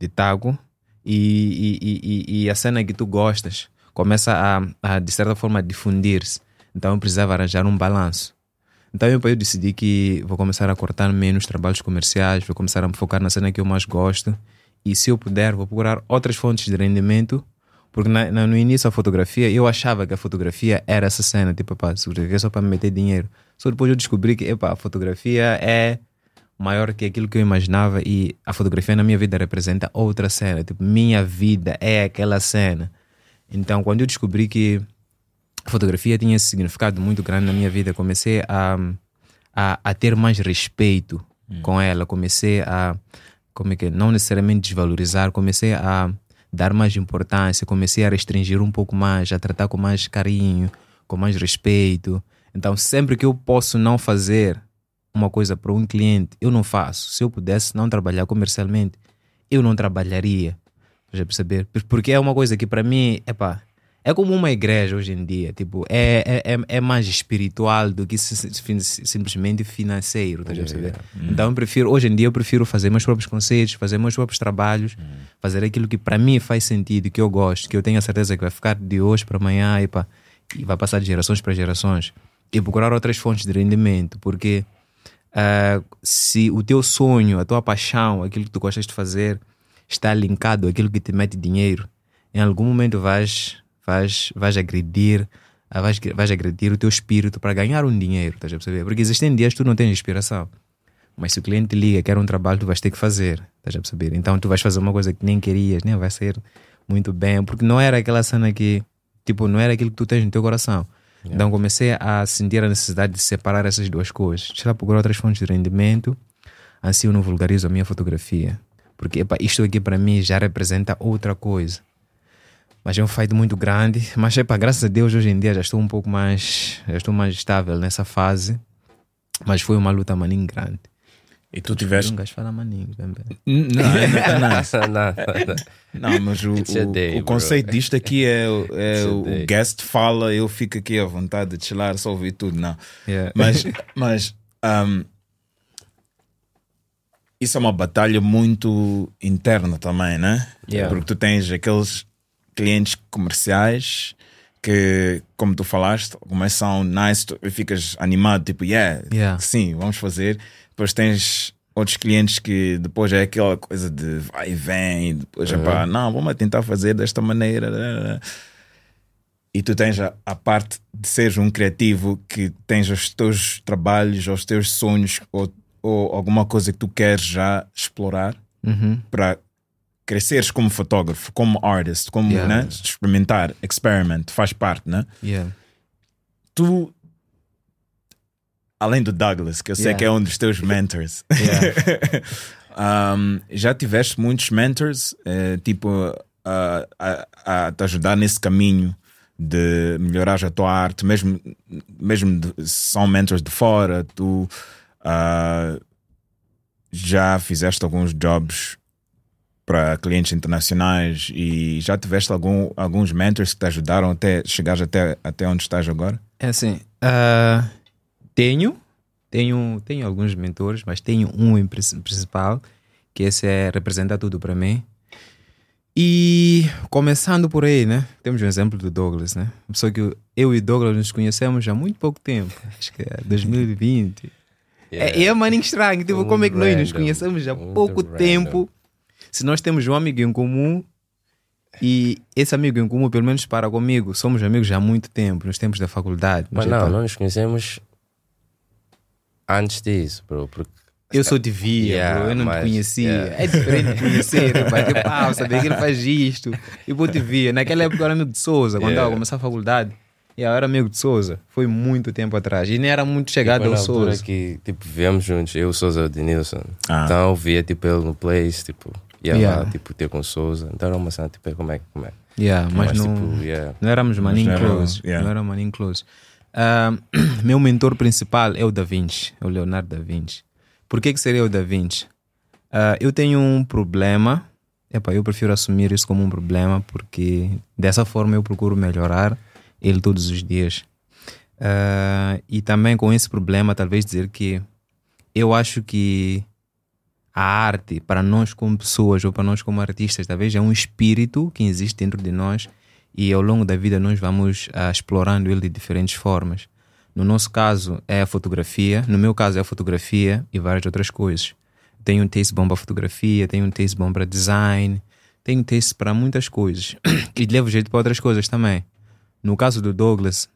de tago e, e, e, e- e a cena que tu gostas começa a, a de certa forma, difundir-se. Então, eu precisava arranjar um balanço. Então, eu, eu decidi que vou começar a cortar menos trabalhos comerciais, vou começar a me focar na cena que eu mais gosto. E se eu puder, vou procurar outras fontes de rendimento. Porque na- na- no início a fotografia, eu achava que a fotografia era essa cena, tipo, pá, fotografia é só para me meter dinheiro. Só depois eu descobri que, epá, a fotografia é maior que aquilo que eu imaginava e a fotografia na minha vida representa outra cena. Tipo, minha vida é aquela cena. Então, quando eu descobri que a fotografia tinha esse significado muito grande na minha vida, comecei a, a, a ter mais respeito com ela, comecei a, como é que é? não necessariamente desvalorizar, comecei a dar mais importância, comecei a restringir um pouco mais, a tratar com mais carinho, com mais respeito. Então, sempre que eu posso não fazer uma coisa para um cliente, eu não faço. Se eu pudesse não trabalhar comercialmente, eu não trabalharia. Já perceber? Por- Porque é uma coisa que para mim, epá, é como uma igreja hoje em dia. Tipo, é, é, é- é mais espiritual do que si- si- simplesmente financeiro. Estás a perceber? Então, eu prefiro, hoje em dia, eu prefiro fazer meus próprios conceitos, fazer meus próprios trabalhos, fazer aquilo que para mim faz sentido, que eu gosto, que eu tenho a certeza que vai ficar de hoje para amanhã epá, e vai passar de gerações para gerações. E procurar outras fontes de rendimento, porque ah, se o teu sonho, a tua paixão, aquilo que tu gostas de fazer, está linkado àquilo que te mete dinheiro, em algum momento vais, vais, vais agredir, ah, vais, vais agredir o teu espírito para ganhar um dinheiro, estás a perceber? Porque existem dias que tu não tens inspiração. Mas se o cliente te liga, quer um trabalho, tu vais ter que fazer, estás a perceber? Então tu vais fazer uma coisa que nem querias, nem vai ser muito bem, porque não era aquela cena que, tipo, não era aquilo que tu tens no teu coração. Então comecei a sentir a necessidade de separar essas duas coisas. Tirar procurar outras fontes de rendimento, assim eu não vulgarizo a minha fotografia. Porque epa, isto aqui para mim já representa outra coisa. Mas é um feito muito grande. Mas epa, graças a Deus hoje em dia já estou um pouco mais, já estou mais estável nessa fase. Mas foi uma luta maninho grande. E tu tiveste. Um gajo fala maninho também. Não, é muito nice. Não, não. Não, mas o, o- day, o conceito disto aqui é, o- é o guest fala, eu fico aqui à vontade de chilar, só ouvir tudo, não. Yeah. Mas, mas um, isso é uma batalha muito interna também, né? Yeah. Porque tu tens aqueles clientes comerciais que, como tu falaste, começam nice, tu ficas animado, tipo, yeah, Yeah. sim, vamos fazer. Depois tens outros clientes que depois é aquela coisa de vai e vem, e depois é pá, não, vamos tentar fazer desta maneira. E tu tens a, a parte de seres um criativo que tens os teus trabalhos, os teus sonhos ou, ou alguma coisa que tu queres já explorar Uhum. para cresceres como fotógrafo, como artist, como Yeah. né, experimentar, experiment, faz parte, né? Yeah. Tu, além do Douglas, que eu sei Yeah. que é um dos teus mentors, <laughs> um, já tiveste muitos mentors, eh, tipo, a, a, a te ajudar nesse caminho de melhorar a tua arte, mesmo, mesmo de- se são mentors de fora, tu ah, já fizeste alguns jobs para clientes internacionais e já tiveste algum, alguns mentors que te ajudaram até chegares até, até onde estás agora? É assim, ah, tenho, tenho, tenho alguns mentores, mas tenho um principal, que esse é, representa tudo para mim. E começando por aí, né? Temos um exemplo do Douglas, né? Só que eu e o Douglas nos conhecemos há muito pouco tempo, acho que é 2020. <laughs> É, e é maninho estranho, tipo, Muito como é que nós nos conhecemos há muito pouco random. tempo? Se nós temos um amigo em comum e esse amigo em comum, pelo menos para comigo, somos amigos há muito tempo, nos tempos da faculdade. Mas não, não nos conhecemos antes disso, bro. Porque Eu só te via, Yeah, bro, eu não mas- te conhecia. yeah. É diferente de conhecer, bater pau, saber que ele faz isto. E vou te via. Naquela época eu era amigo de Souza, quando Yeah. eu começar a faculdade. E eu era amigo de Souza. Foi muito tempo atrás. E nem era muito chegado Foi ao Souza. que, tipo, viemos juntos, eu, o Souza e o Denilson. Ah. Então eu via, tipo, ele no place, tipo, ia Yeah. lá, tipo, ter com Souza. Então era uma cena, tipo, é, como é, como é. Yeah, mas, Mas, não, tipo, yeah. não éramos maninho não close. yeah. Não era maninho close. Ah, <clears throat> meu mentor principal é o Da Vinci, o Leonardo Da Vinci. Por que, que seria o Da Vinci? Ah, eu tenho um problema, Epá, eu prefiro assumir isso como um problema porque dessa forma eu procuro melhorar ele todos os dias. Ah, e também com esse problema, talvez dizer que eu acho que a arte, para nós como pessoas ou para nós como artistas, talvez é um espírito que existe dentro de nós e ao longo da vida nós vamos ah, explorando ele de diferentes formas. No nosso caso é a fotografia, no meu caso é a fotografia e várias outras coisas. Tenho um taste bom para fotografia, tenho um taste bom para design, tenho um taste para muitas coisas <clears throat> e levo jeito para outras coisas também. No caso do Douglas,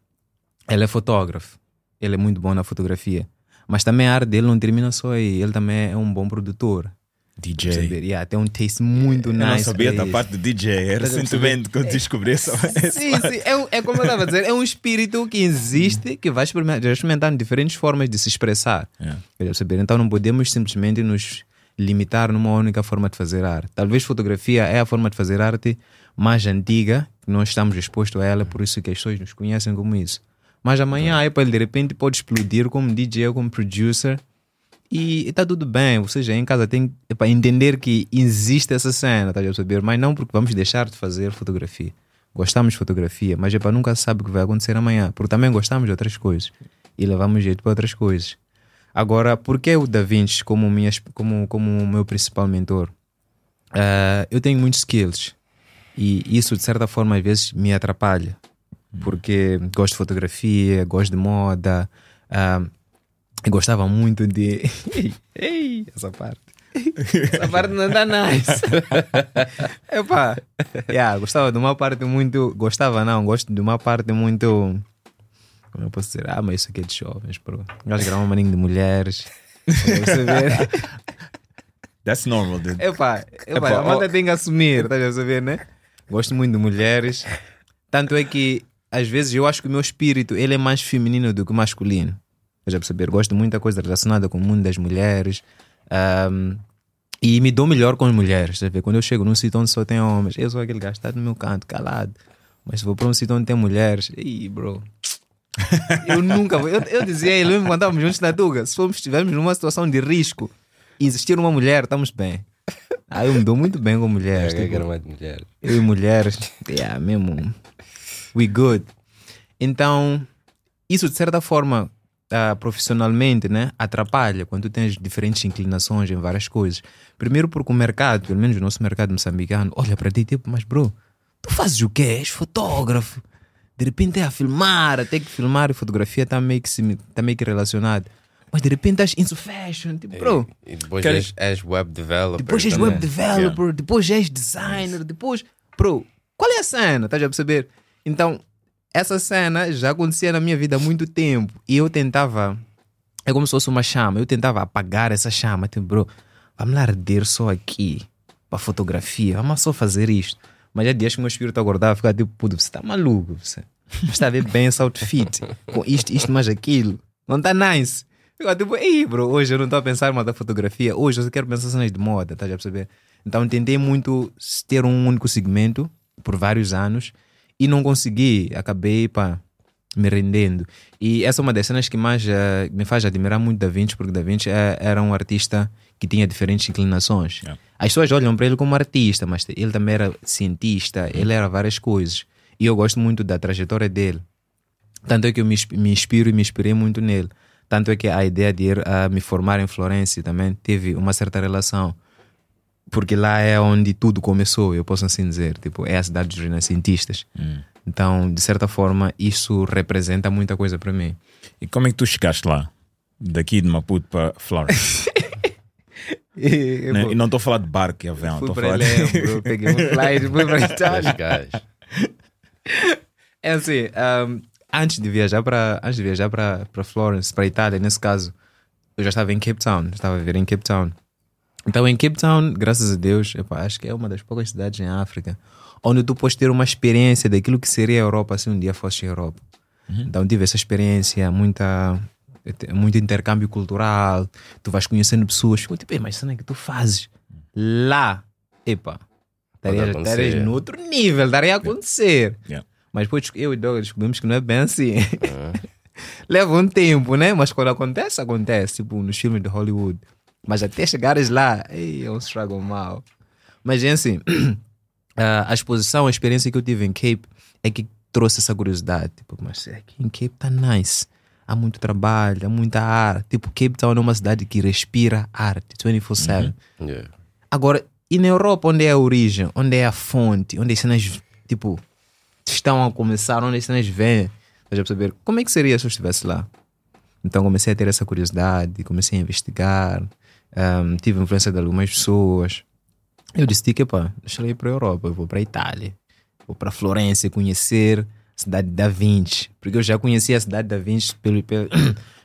ele é fotógrafo, ele é muito bom na fotografia, mas também a arte dele não termina só aí, ele também é um bom produtor. DJ. Perceber? Yeah, tem um taste muito Eu nice. não sabia da parte do DJ. É recentemente que eu descobri essa. <laughs> Sim, sim. É, é como eu estava a dizer, é um espírito que existe, que vai experimentando diferentes formas de se expressar. Yeah. Quer perceber? Então não podemos simplesmente nos limitar numa única forma de fazer arte. Talvez fotografia é a forma de fazer arte mais antiga, nós estamos expostos a ela, por isso que as pessoas nos conhecem como isso. Mas amanhã aí ele de repente pode explodir como DJ como producer e está tudo bem. Ou seja, em casa tem para entender que existe essa cena, tá a perceber? Mas não porque vamos deixar de fazer fotografia. Gostamos de fotografia, mas é para nunca sabe o que vai acontecer amanhã, porque também gostamos de outras coisas e levamos jeito para outras coisas. Agora, por que o Da Vinci como, minha, como, como meu principal mentor? Ah, eu tenho muitos skills e isso de certa forma às vezes me atrapalha porque gosto de fotografia, gosto de moda, eu gostava muito de. <laughs> Ei, ei, essa parte. Essa parte não dá nice. <laughs> Epá, yeah, gostava de uma parte muito. Gostava, não, gosto de uma parte muito. Como eu posso dizer? Ah, mas isso aqui é de jovens. Gosto de gravar um maninho de mulheres. Você vê? <laughs> That's normal, dude. Epá, epá, Epá, a Amanda oh. tem que assumir, estás a saber, né? Gosto muito de mulheres. Tanto é que, às vezes, eu acho que o meu espírito ele é mais feminino do que masculino. Estás a perceber? Gosto de muita coisa relacionada com o mundo das mulheres. ahm, e me dou melhor com as mulheres. Ver? Quando eu chego num sítio onde só tem homens, eu sou aquele gajo que está no meu canto, calado. Mas se vou para um sítio onde tem mulheres, ih, bro. <laughs> Eu nunca vou. Eu, eu dizia a ele, mesmo quando estávamos juntos na Tuga, se formos, estivermos numa situação de risco e existir uma mulher, estamos bem. <laughs> Ah, eu me dou muito bem com mulheres. É, que tipo, era mais de mulheres. eu e mulheres, <laughs> yeah, mesmo. We good. Então, isso de certa forma, ah, profissionalmente, né, atrapalha quando tu tens diferentes inclinações em várias coisas. Primeiro, porque o mercado, pelo menos o nosso mercado moçambicano, olha para ti, tipo, mas bro, tu fazes o quê? És fotógrafo. De repente é a filmar, até que filmar e fotografia está meio que, tá meio que relacionado. Mas de repente estás into fashion, tipo, bro. E depois Quero- és, és web developer. Depois és também. web developer, depois és designer, depois. Bro, qual é a cena? Estás a perceber? Então, essa cena já acontecia na minha vida há muito tempo. E eu tentava. É como se fosse uma chama. Eu tentava apagar essa chama. Tipo, bro, vamos lá arder só aqui. Para fotografia. Vamos só fazer isto. Mas já dias que o meu espírito acordava, ficava tipo, puto, você está maluco. Você está a ver bem esse outfit. Com isto, isto, mais aquilo. Não está nice. Ficava tipo, ei, bro, hoje eu não estou a pensar mais da fotografia. Hoje eu só quero pensar cenas de moda, estás a perceber? Então tentei muito ter um único segmento por vários anos e não consegui. Acabei, pá, me rendendo. E essa é uma das cenas que mais eh, me faz admirar muito Da Vinci, porque Da Vinci eh, era um artista que tinha diferentes inclinações. Yeah. As pessoas olham para ele como artista, mas ele também era cientista, ele era várias coisas. E eu gosto muito da trajetória dele. Tanto é que eu me, me inspiro e me inspirei muito nele. Tanto é que a ideia de ir a me formar em Florença também teve uma certa relação. Porque lá é onde tudo começou, eu posso assim dizer. Tipo, é a cidade dos renascentistas. Então, de certa forma, isso representa muita coisa para mim. E como é que tu chegaste lá? Daqui de Maputo para Florence. <laughs> E, Né? E não estou a falar de barco e avião. Estou a falar Belém, de... <laughs> peguei um flight, fui para Itália. <laughs> É assim, um, antes de viajar para antes de viajar para para Florence, para Itália, nesse caso, eu já estava em Cape Town, estava a viver em Cape Town. Então, em Cape Town, graças a Deus, epá, acho que é uma das poucas cidades em África onde tu podes ter uma experiência daquilo que seria a Europa se um dia fosse a Europa. Então, tive essa experiência, muita muito intercâmbio cultural, tu vais conhecendo pessoas, fico tipo, "Ei, mas cena que tu fazes lá epa, estarias no outro nível, estaria a acontecer. Yeah. Mas depois eu e Doga descobrimos que não é bem assim. <laughs> Leva um tempo, né? Mas quando acontece, acontece. Tipo, nos filmes de Hollywood. Mas até chegares lá, ei, é um struggle mal. Mas é assim, a <clears throat> a exposição, a experiência que eu tive em Cape é que trouxe essa curiosidade. Tipo, mas aqui em Cape tá nice. Há muito trabalho, há muita arte. Tipo, Cape Town é uma cidade que respira arte 24-7. Yeah. Agora, e na Europa, onde é a origem, onde é a fonte, onde as cenas, tipo, estão a começar, onde as cenas vêm, estás a perceber? Como é que seria se eu estivesse lá? Então comecei a ter essa curiosidade, comecei a investigar, ahm, tive influência de algumas pessoas. Eu decidi que, pá, deixa eu ir para a Europa, eu vou para a Itália, vou para Florença conhecer a cidade da Vinci, porque eu já conhecia a cidade da Vinci pelo, <coughs> pelo,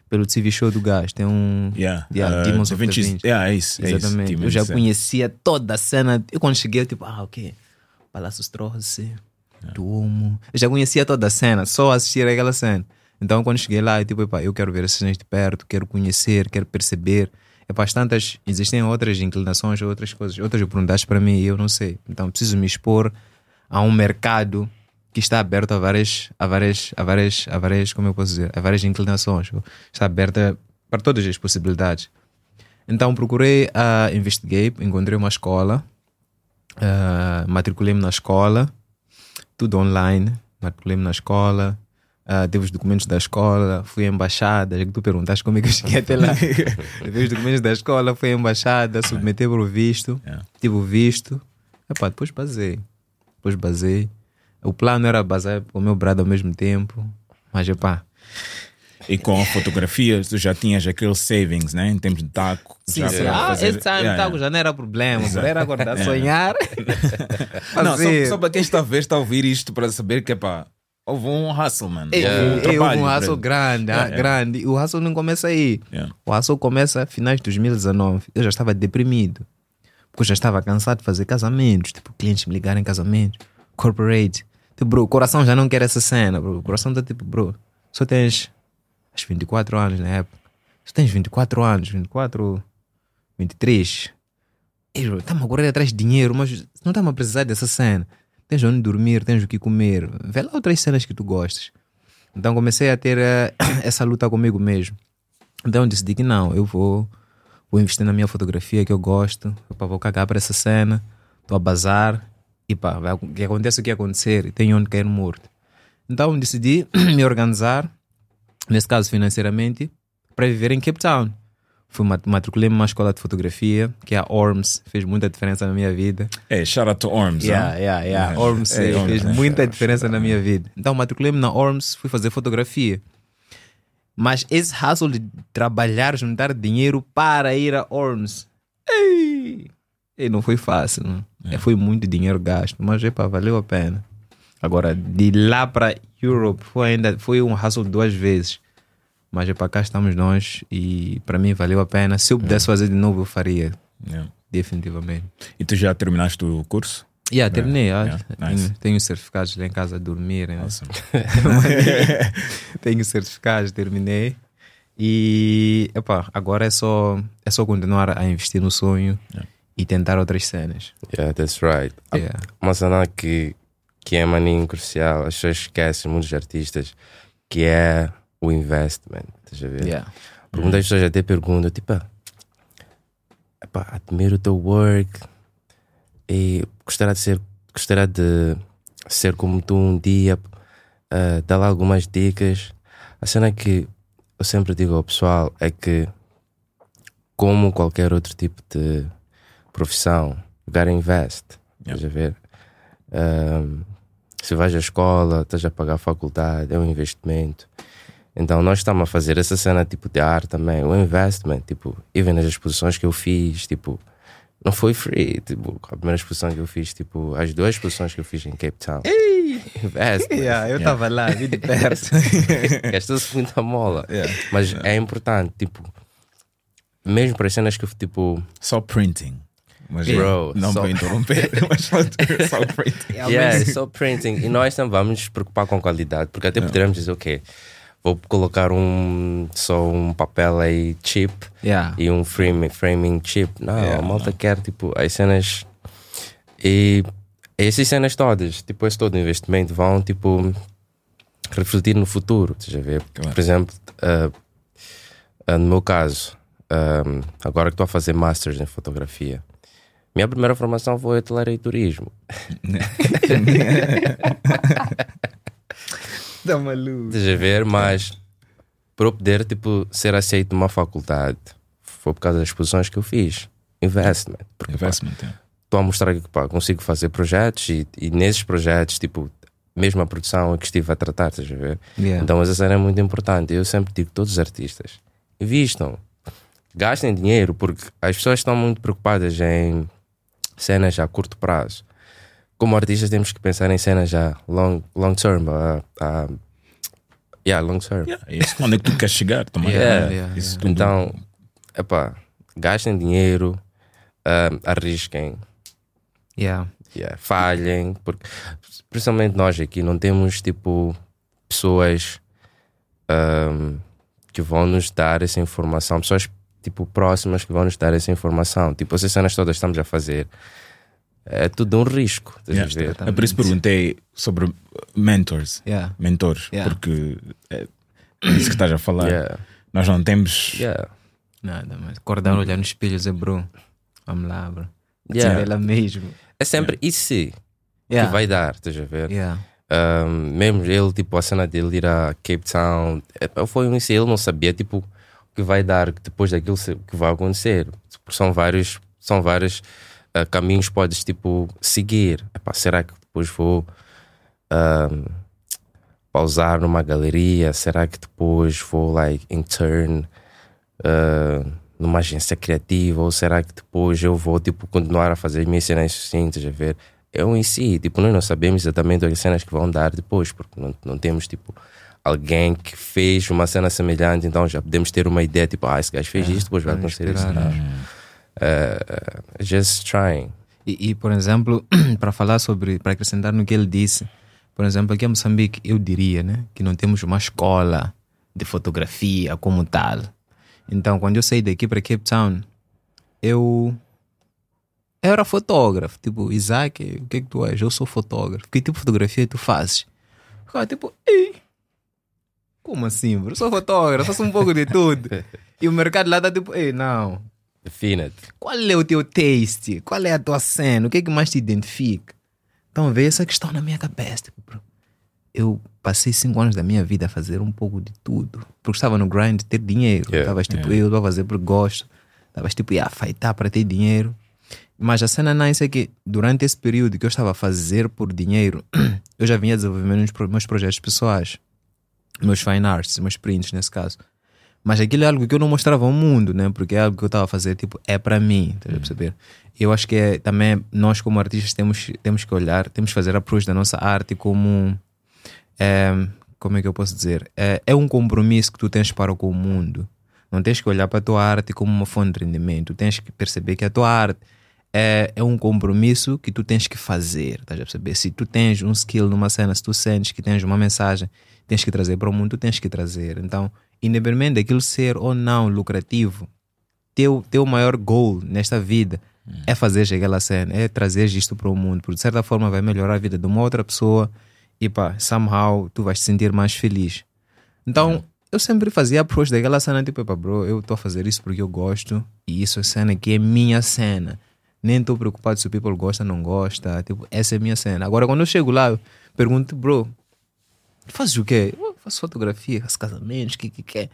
pelo TV show do Gás. Tem um. Yeah. Yeah, Uh, Demons Da of Da Vinci's- Vinci. yeah, é isso, é isso, Exatamente. Eu já é. conhecia toda a cena. Eu quando cheguei, eu tipo, ah, ok. Palácio Strozzi, Duomo. Eu já conhecia toda a cena, só assistir aquela cena. Então quando cheguei lá, eu tipo, eu quero ver essas cenas de perto, quero conhecer, quero perceber. É para tantas, existem outras inclinações, outras coisas, outras oportunidades para mim e eu não sei. Então preciso me expor a um mercado que está aberto a várias, a várias, a várias, a várias, como eu posso dizer, a várias inclinações. Está aberta para todas as possibilidades. Então procurei a Investigate, encontrei uma escola, ah, matriculei-me na escola, tudo online, matriculei-me na escola, tive os documentos da escola, fui à embaixada, já que tu perguntaste como é que eu cheguei até lá. <laughs> Levei os documentos da escola, fui à embaixada, submeti para o visto, tive o visto, Epá, depois basei, depois basei. O plano era basar o meu brado ao mesmo tempo, mas epá, E com a fotografia, tu já tinhas aqueles savings, né? Em termos de taco. Sim, já sim. Ah, fazer- esse time Yeah, tá, yeah. já não era problema, Exato. era acordar, Yeah. <laughs> sonhar. <laughs> Não, só, só para quem está a ver, está a ouvir isto para saber que é pá, houve um hustle, mano. Um ei, trabalho, houve um hustle grande, ah, Yeah, yeah. grande. E o hustle não começa aí. Yeah. O hustle começa a finais de 2019. Eu já estava deprimido. Porque eu já estava cansado de fazer casamentos. Tipo, clientes me ligarem em casamentos. Corporate. Tipo, bro, o coração já não quer essa cena, bro. O coração tá tipo, bro, só tens acho 24 anos na época. Só tens 24 anos, 24, 23. Ei, bro, tá-me agora atrás de dinheiro, mas não está-me a precisar dessa cena. Tens onde dormir, tens o que comer. Vê lá outras cenas que tu gostas. Então comecei a ter eh, <coughs> essa luta comigo mesmo. Então decidi que não, eu vou, vou investir na minha fotografia que eu gosto. Pá, vou cagar para essa cena, estou a bazar e pá, vai, que aconteça o que acontecer, tenho onde cair morto. Então decidi <coughs> me organizar, nesse caso financeiramente, para viver em Cape Town. Fui mat- matriculei-me numa escola de fotografia, que é a ORMS, fez muita diferença na minha vida. É, shout out to Orms. Yeah, yeah, yeah. Yeah. Orms É, eh, Orms, fez né? muita diferença na minha vida. Então, matriculei-me na Orms, fui fazer fotografia. Mas esse hustle de trabalhar, juntar dinheiro para ir a Orms, ei, ei, não foi fácil. Não? É, Foi muito dinheiro gasto, mas epa, valeu a pena. Agora, de lá para Europe, foi, ainda, foi um hustle duas vezes. Mas para cá estamos nós e para mim valeu a pena. Se eu pudesse fazer de novo, eu faria. Yeah. Definitivamente. E tu já terminaste o curso? Yeah, terminei. ah. Yeah, nice. tenho, tenho certificados lá em casa a dormir. Né? Awesome. <laughs> tenho certificados, terminei. E epá, agora é só, é só continuar a investir no sonho e tentar outras cenas. Yeah, that's right. Há Yeah. Uma cena que, que é maninho crucial, as pessoas esquecem, muitos artistas, que é o investment. Estás a ver? Yeah. Porque muitas pessoas até perguntam, tipo, ah, epá, admiro o teu work e gostaria de ser, gostaria de ser como tu um dia, ah, dar lá algumas dicas. A cena que eu sempre digo ao pessoal é que, como qualquer outro tipo de profissão, gotta invest. Estás a ver? Um, se vais à escola, estás a pagar a faculdade, é um investimento. Então nós estamos a fazer essa cena tipo de arte também, o investment, tipo, even nas exposições que eu fiz, tipo, não foi free, tipo, a primeira exposição que eu fiz, tipo, as duas exposições que eu fiz em Cape Town. Investment. <laughs> Yeah, eu estava lá, vi de <laughs> perto. Gastou-se muita mola. Yeah. Mas é importante, tipo, mesmo para as cenas que eu, tipo, Só printing. Mas Bro, não só- para interromper, <laughs> mas só, só printing. Yeah, é só printing. E nós também vamos nos preocupar com qualidade, porque até poderemos dizer, ok, vou colocar um só um papel aí cheap Yeah. e um framing, framing cheap. Não, Yeah, a malta quer tipo as cenas E essas cenas todas, tipo, esse todo investimento vão, tipo, refletir no futuro. Estás a ver? Por exemplo, ah, ah, no meu caso, ah, agora que estou a fazer Masters em fotografia, minha primeira formação foi hotelaria e turismo. <laughs> <laughs> <laughs> <laughs> Tá maluco. Estás a ver? Mas para eu poder tipo, ser aceito numa faculdade, foi por causa das exposições que eu fiz. Investment. Porque, Investment, é. Estou a mostrar que pá, consigo fazer projetos e, e nesses projetos, tipo, mesmo a produção que estive a tratar, estás a ver? Yeah. Então essa cena é muito importante. Eu sempre digo, todos os artistas, invistam, gastem dinheiro, porque as pessoas estão muito preocupadas em cenas a curto prazo. Como artistas temos que pensar em cenas a long, long term. Uh, uh, yeah, long term. Yeah, é isso. Onde é que tu queres chegar também? Yeah. yeah, Isso tudo. Então, epá, gastem dinheiro, uh, arrisquem, Yeah. yeah, falhem, porque principalmente nós aqui não temos tipo pessoas um, que vão nos dar essa informação, pessoas tipo próximas que vão nos dar essa informação. Tipo, essas cenas todas estamos a fazer é tudo um risco. estás a Yeah. É por isso que perguntei sobre mentors. Yeah. Mentores. Yeah. Porque é isso que estás a falar. Yeah. Nós não temos. Yeah. Nada, mas acordar, olhar no espelho e dizer, bro, vamos lá, bro. Yeah. Ser ela mesmo. É sempre e se Yeah. que vai dar, estás a ver? Yeah. Um, mesmo ele, tipo, a cena dele ir a Cape Town, é, foi um isso, ele não sabia, tipo, o que vai dar depois daquilo que vai acontecer. Porque São vários, são vários ah, caminhos podes, tipo, seguir. Epá, será que depois vou um, pausar numa galeria? Será que depois vou, like, intern ah, numa agência criativa? Ou será que depois eu vou, tipo, continuar a fazer minhas cenas estás a ver? Eu em si, tipo, nós não sabemos exatamente as cenas que vão dar depois, porque não, não temos, tipo, alguém que fez uma cena semelhante, então já podemos ter uma ideia, tipo, ah, esse gajo fez isto, depois vai acontecer isso. Uh, just trying. E, e, por exemplo, <clears throat> para falar sobre, para acrescentar no que ele disse, por exemplo, aqui em Moçambique, eu diria né, que não temos uma escola de fotografia como tal. Então, quando eu saí daqui para Cape Town, eu, eu era fotógrafo. Tipo, Isaac, o que é que tu és? Eu sou fotógrafo. Que tipo de fotografia tu fazes? Ficava tipo, ei, como assim, bro? Eu sou fotógrafo, faço um pouco de tudo. <laughs> E o mercado lá tá tipo, ei, não, Define-te. qual é o teu taste? Qual é a tua cena? O que é que mais te identifica? Então veio essa questão na minha cabeça. Tipo, bro, eu passei cinco anos da minha vida a fazer um pouco de tudo. Porque estava no grind ter dinheiro. Yeah. Estavas tipo, eu estou a fazer porque gosto. Estavas tipo, a feitar para ter dinheiro. Mas a cena nice é que durante esse período que eu estava a fazer por dinheiro, <clears throat> eu já vinha desenvolvendo meus projetos pessoais. Meus fine arts, meus prints nesse caso. Mas aquilo é algo que eu não mostrava ao mundo, né? Porque é algo que eu estava a fazer, tipo, é para mim, tá a perceber? Eu acho que é, também nós como artistas temos, temos que olhar, temos que fazer approach da nossa arte como é, como é que eu posso dizer? É, é um compromisso que tu tens para com o mundo. Não tens que olhar para a tua arte como uma fonte de rendimento. Tens que perceber que a tua arte é, é um compromisso que tu tens que fazer. Estás a perceber? Se tu tens um skill numa cena, se tu sentes que tens uma mensagem, tens que trazer para o mundo, tu tens que trazer. Então, independente daquilo ser ou não lucrativo, teu, teu maior goal nesta vida é fazer aquela cena, é trazer isto para o mundo, porque de certa forma vai melhorar a vida de uma outra pessoa e pá, somehow tu vais te sentir mais feliz. Então, eu sempre fazia approach daquela cena, tipo, "Epá, bro, eu estou a fazer isso porque eu gosto e isso é cena que é minha cena. Nem estou preocupado se o people gosta ou não gosta, tipo, essa é minha cena. Agora, quando eu chego lá, eu pergunto, bro, fazes o quê? Eu faço fotografia, faço casamentos, o que que quer?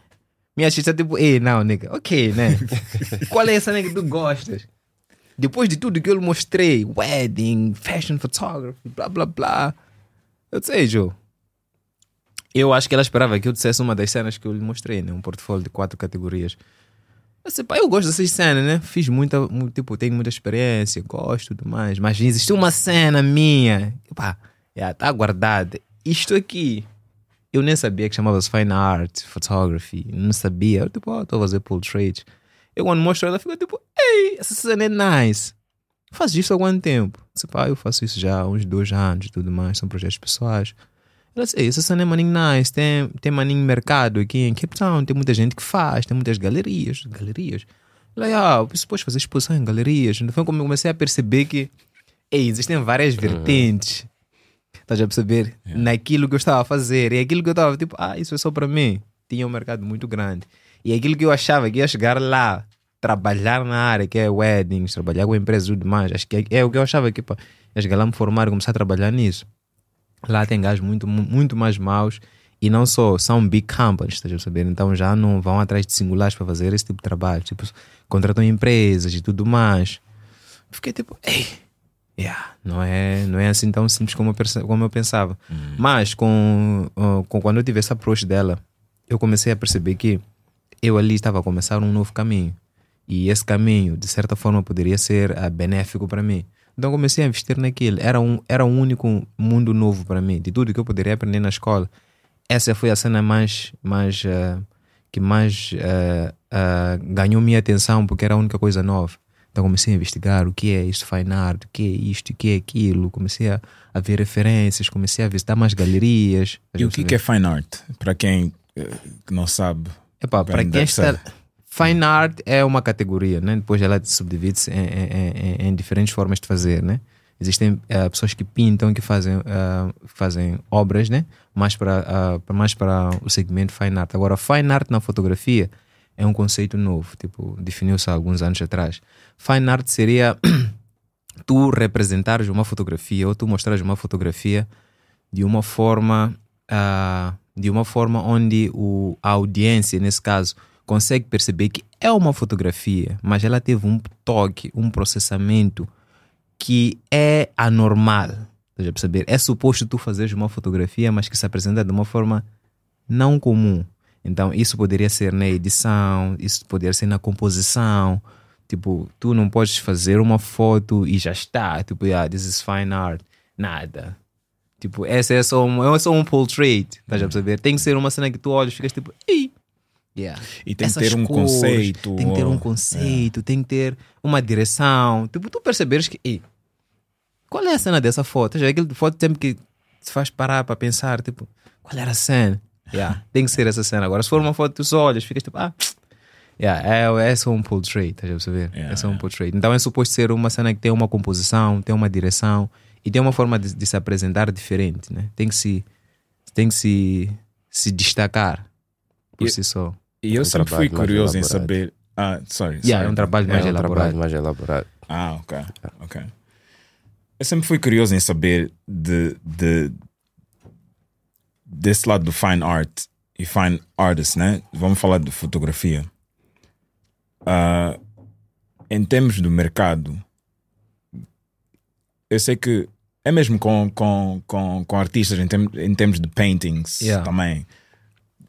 Minha artista tipo, ei, não, nigga, ok, né? <laughs> Qual é essa nega que tu gostas? Depois de tudo que eu lhe mostrei, wedding, fashion photography, blá blá blá. Eu disse, ei, Joe. Eu acho que ela esperava que eu dissesse uma das cenas que eu lhe mostrei, né? Um portfólio de quatro categorias. Eu disse, pá, eu gosto dessas cenas, né? Fiz muita, mu- tipo, tenho muita experiência, gosto e tudo mais. Mas existe uma cena minha, pá, já tá guardada. Isto aqui, eu nem sabia que chamava-se Fine Art, Photography. Não sabia. Eu, tipo, oh, estou a fazer portrait. Eu, quando mostro ela, fica tipo, ei, essa cena é nice. Faz isso há quanto tempo? Disse, pá, eu faço isso já há uns dois anos e tudo mais. São projetos pessoais. Ela disse, ei, essa cena é maninho nice. Tem, tem maninho mercado aqui em Cape Town. Tem muita gente que faz. Tem muitas galerias. Galerias. Ela, ah, você pode fazer exposição em galerias. Então foi como eu comecei a perceber que ei, existem várias vertentes. Estás a perceber? Naquilo que eu estava a fazer. E aquilo que eu estava, tipo, ah, isso é só para mim. Tinha um mercado muito grande. E aquilo que eu achava que ia chegar lá, trabalhar na área que é weddings, trabalhar com empresas e tudo mais, acho que é, é o que eu achava que, pá, ia chegar lá me formar e começar a trabalhar nisso. Lá tem gajos muito, mu- muito mais maus e não só, são big companies, estás a perceber? Então já não vão atrás de singulares para fazer esse tipo de trabalho. Tipo, contratam empresas e tudo mais. Fiquei tipo, ei, yeah, não, é, não é assim tão simples como eu, como eu pensava. Mas com, uh, com, quando eu tive essa approach dela, eu comecei a perceber que eu ali estava a começar um novo caminho. E esse caminho, de certa forma, poderia ser ah, benéfico para mim. Então comecei a investir naquilo. Era um, era um único mundo novo para mim. De tudo que eu poderia aprender na escola. Essa foi a cena mais, mais ah, que mais ah, ah, ganhou minha atenção porque era a única coisa nova. Então comecei a investigar o que é isto fine art, o que é isto, o que é aquilo. Comecei a, a ver referências, comecei a visitar mais galerias. E o que, que é fine art? Para quem eh, não sabe. Epá, para quem está. Fine art é uma categoria, né? depois ela subdivide-se em, em- em- em diferentes formas de fazer. Né? Existem eh, pessoas que pintam, que fazem, eh, fazem obras, né? mais, para, para- mais para o segmento fine art. Agora, fine art na fotografia é um conceito novo, tipo, definiu-se há alguns anos atrás. Fine art seria <clears throat> tu representares uma fotografia ou tu mostrares uma fotografia de uma forma ah, de uma forma onde o, a audiência nesse caso consegue perceber que é uma fotografia mas ela teve um toque um processamento que é anormal. Estás a perceber? É suposto tu fazeres uma fotografia mas que se apresenta de uma forma não comum então isso poderia ser na edição isso poderia ser na composição Tipo, tu não podes fazer uma foto e já está. Tipo, yeah, this is fine art. Nada. Tipo, essa é só um, é só um portrait. Estás a perceber? Tem que ser uma cena que tu olhas e ficas tipo, ei. Yeah. E tem que Essas ter um cores, conceito. Tem que ter um ou- conceito, tem que ter uma direção. Tipo, tu perceberes que, ei, qual é a cena dessa foto? Já aquele foto tempo que te faz parar para pensar, tipo, qual era a cena? Yeah, tem que ser essa cena. Agora, se for uma foto dos olhos, ficas tipo, ah, yeah, é, é só um portrait, estás a perceber? é só um portrait. Então é suposto ser uma cena que tem uma composição, tem uma direção e tem uma forma de, de se apresentar diferente, né? Tem que se, tem que se, se destacar por E- si só. E eu Um sempre fui curioso em saber. Ah, sorry. Yeah, sorry. é um trabalho mais é um elaborado. trabalho mais elaborado. Ah, ok. ok. Eu sempre fui curioso em saber de, de, desse lado do fine art e fine artist, né? Vamos falar de fotografia. Ah, em termos do mercado, eu sei que é mesmo com, com, com, com artistas em, termos em termos de paintings Yeah. também.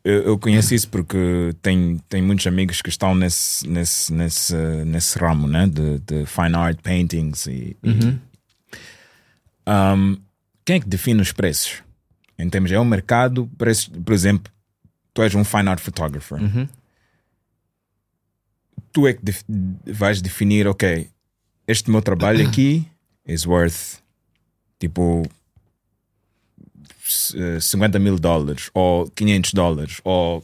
Eu, eu conheço isso porque tenho, tenho muitos amigos que estão nesse, nesse, nesse, nesse ramo né? de, de fine art paintings e, e- Uhum. Um, quem é que define os preços? Em termos, é o mercado, por exemplo, tu és um fine art photographer. Uhum. Tu é que def- vais definir, ok, este meu trabalho aqui <coughs> is worth tipo s- eh, 50 mil dólares, ou 500 dólares, ou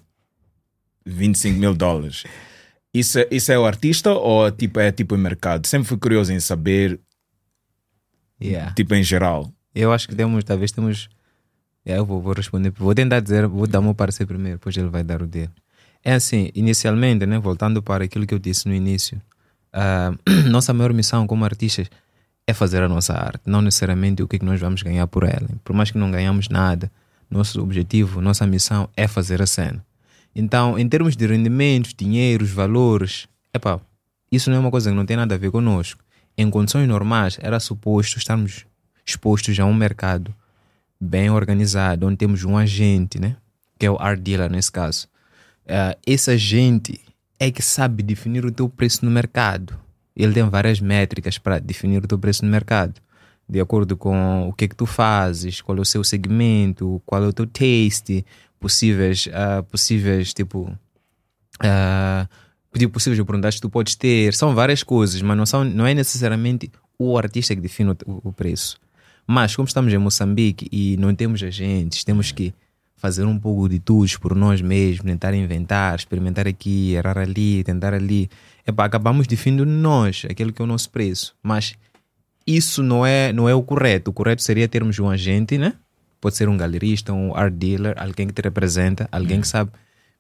25 mil dólares. Isso, é- isso é o artista ou tipo, é tipo o mercado? Sempre fui curioso em saber, Yeah. tipo em geral. Eu acho que temos, talvez temos. Eu vou, vou responder. Vou tentar dizer, vou dar o meu parecer primeiro, depois ele vai dar o dele. É assim, inicialmente, né, voltando para aquilo que eu disse no início, ah, <clears throat> nossa maior missão como artistas é fazer a nossa arte, não necessariamente o que, é que nós vamos ganhar por ela. Por mais que não ganhamos nada, nosso objetivo, nossa missão é fazer a cena. Então, em termos de rendimentos, dinheiros, valores, epá, isso não é uma coisa que não tem nada a ver conosco. Em condições normais, era suposto estarmos expostos a um mercado bem organizado, onde temos um agente, né? que é o art dealer nesse caso. Eh, esse agente é que sabe definir o teu preço no mercado. Ele tem várias métricas para definir o teu preço no mercado. De acordo com o que que tu fazes, qual é o seu segmento, qual é o teu taste, possíveis, ah, possíveis tipo, ah, tipo, possíveis oportunidades que tu podes ter. São várias coisas, mas não, são, não é necessariamente o artista que define o- o preço. Mas como estamos em Moçambique e não temos agentes, temos que fazer um pouco de tudo por nós mesmos, tentar inventar, experimentar aqui, errar ali, tentar ali. Epá, acabamos definindo nós aquele que é o nosso preço. Mas isso não é, não é o correto. O correto seria termos um agente, né? Pode ser um galerista, um art dealer, alguém que te representa, alguém que sabe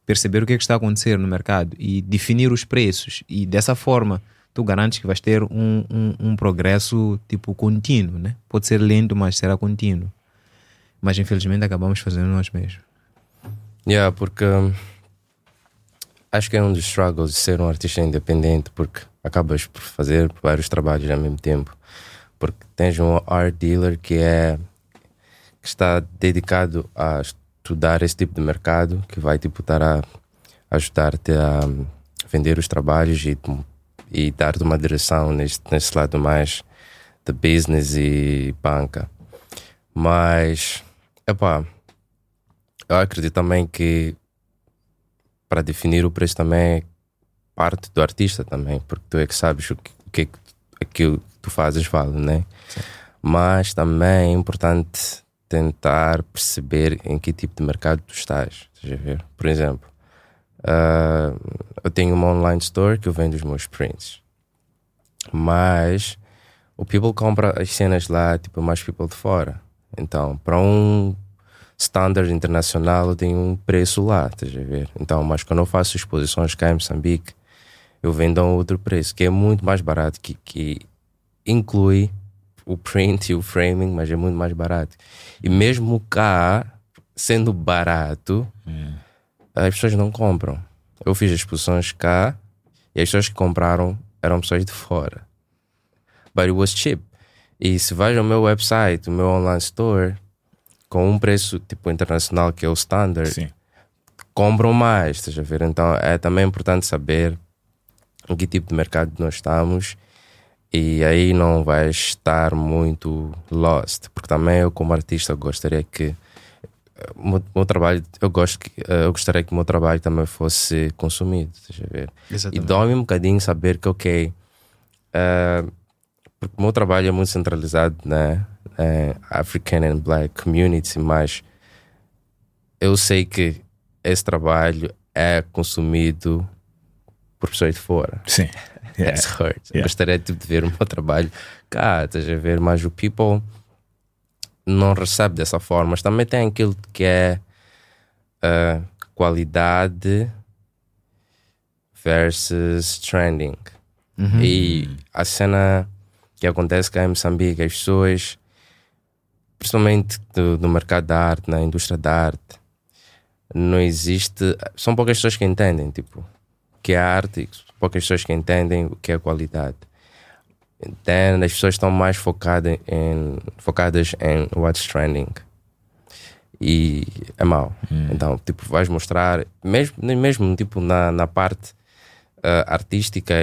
perceber o que, é que está a acontecer no mercado e definir os preços. E dessa forma, tu garantes que vais ter um, um, um progresso tipo contínuo, né? Pode ser lento, mas será contínuo. Mas infelizmente acabamos fazendo nós mesmos. Yeah, porque hum, acho que é um dos struggles de ser um artista independente, porque acabas por fazer vários trabalhos ao mesmo tempo. Porque tens um art dealer que é que está dedicado a estudar esse tipo de mercado, que vai tipo estar a ajudar-te a hum, vender os trabalhos e, e dar-te uma direção nesse, nesse lado mais de business e banca. Mas, epá, eu acredito também que para definir o preço também é parte do artista também, porque tu é que sabes o que, o que, é aquilo que tu fazes vale, né? Mas também é importante tentar perceber em que tipo de mercado tu estás. Estás a ver? Por exemplo, uh, eu tenho uma online store que eu vendo os meus prints, mas o people compra as cenas lá, tipo, mais people de fora. Então, para um standard internacional, eu tenho um preço lá, estás a ver? Então, mas quando eu faço exposições cá em Moçambique, eu vendo a um outro preço, que é muito mais barato, que, que inclui o print e o framing, mas é muito mais barato. E mesmo cá, sendo barato, as pessoas não compram. Eu fiz exposições cá e as pessoas que compraram eram pessoas de fora. But it was cheap. E se vais ao meu website, o meu online store, com um preço tipo internacional que é o standard, Sim. compram mais, estás a ver? Então é também importante saber em que tipo de mercado nós estamos e aí não vais estar muito lost, porque também eu como artista gostaria que o meu, meu trabalho, eu gosto que, eh, eu gostaria que o meu trabalho também fosse consumido, estás a ver? E Exatamente. dói-me um bocadinho saber que, ok, eh, porque o meu trabalho é muito centralizado na eh, African and Black community, mas eu sei que esse trabalho é consumido por pessoas de fora. Sim. <laughs> Yeah. That's hurt. Eu Yeah. gostaria tipo, de ver o meu trabalho cá, estás a ver? Mas o people não recebe dessa forma. Mas também tem aquilo que é ah, qualidade versus trending. E a cena que acontece cá em Moçambique, as pessoas, principalmente do, do mercado da arte, na indústria da arte, não existe. São poucas pessoas que entendem, tipo, o que é arte, poucas pessoas que entendem o que é qualidade. Então, as pessoas estão mais focadas em, focadas em what's trending. E é mau. Então, tipo, vais mostrar, mesmo, mesmo tipo, na, na parte ah, artística,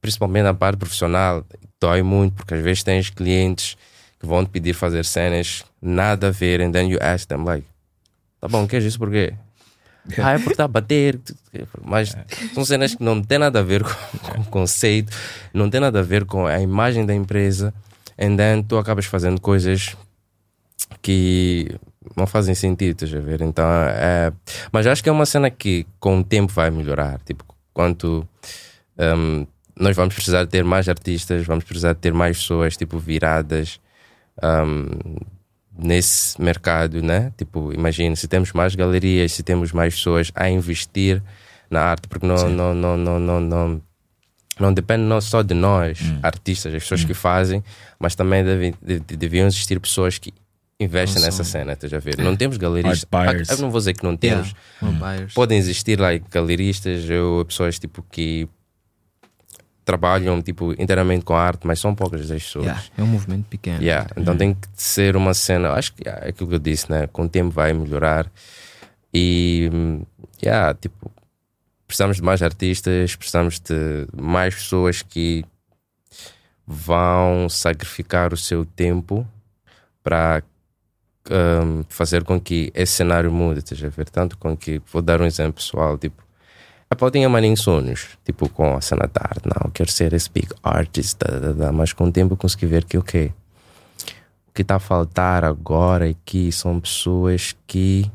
principalmente na parte profissional, dói muito, porque às vezes tens clientes que vão te pedir fazer cenas nada a ver, and then you ask them, like, tá bom, queres isso por quê? Ah, é porque está a bater. Mas são cenas que não têm nada a ver com, com o conceito, não tem nada a ver com a imagem da empresa. And then tu acabas fazendo coisas que não fazem sentido, estás a ver? Então, é... Mas acho que é uma cena que com o tempo vai melhorar. Tipo, quanto um, nós vamos precisar ter mais artistas, vamos precisar ter mais pessoas, tipo, viradas um, nesse mercado, né? Tipo, imagina, se temos mais galerias, se temos mais pessoas a investir na arte, porque não, não, não, não, não, não, não depende não só de nós, artistas, as pessoas que fazem, mas também deve, de- de- deviam existir pessoas que investem nessa cena, estás a ver? Não temos galeristas. Ah, Eu não vou dizer que não temos. Yeah. Buyers. Podem existir like, galeristas ou pessoas tipo que trabalham tipo inteiramente com arte, mas são poucas as pessoas. Yeah, é um movimento pequeno. Yeah, Então tem que ser uma cena. Acho que yeah, é aquilo que eu disse, né? Com o tempo vai melhorar. E yeah, tipo, precisamos de mais artistas, precisamos de mais pessoas que vão sacrificar o seu tempo para hum, fazer com que esse cenário mude, estás a ver? Tanto com que, vou dar um exemplo pessoal, tipo, Tinha maninhos sonhos, tipo com a cena da arte, não, quero ser esse big artist, da, da, da, mas com o tempo eu consegui ver que, ok, o que está a faltar agora aqui são pessoas que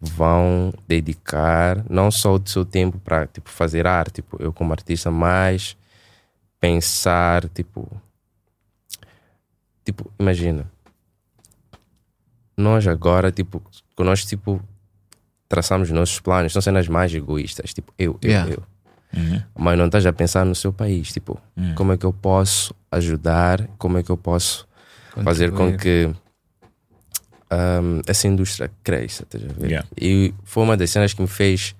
vão dedicar não só o seu tempo para tipo, fazer arte, tipo, eu como artista, mas pensar, tipo, tipo, imagina. Nós agora, tipo, nós, tipo, traçamos nossos planos, são cenas mais egoístas, tipo, eu, eu, Yeah. eu. Mas não estás a pensar no seu país, tipo, como é que eu posso ajudar, como é que eu posso fazer com que ahm, essa indústria cresça, estás a ver? Yeah. E foi uma das cenas que me fez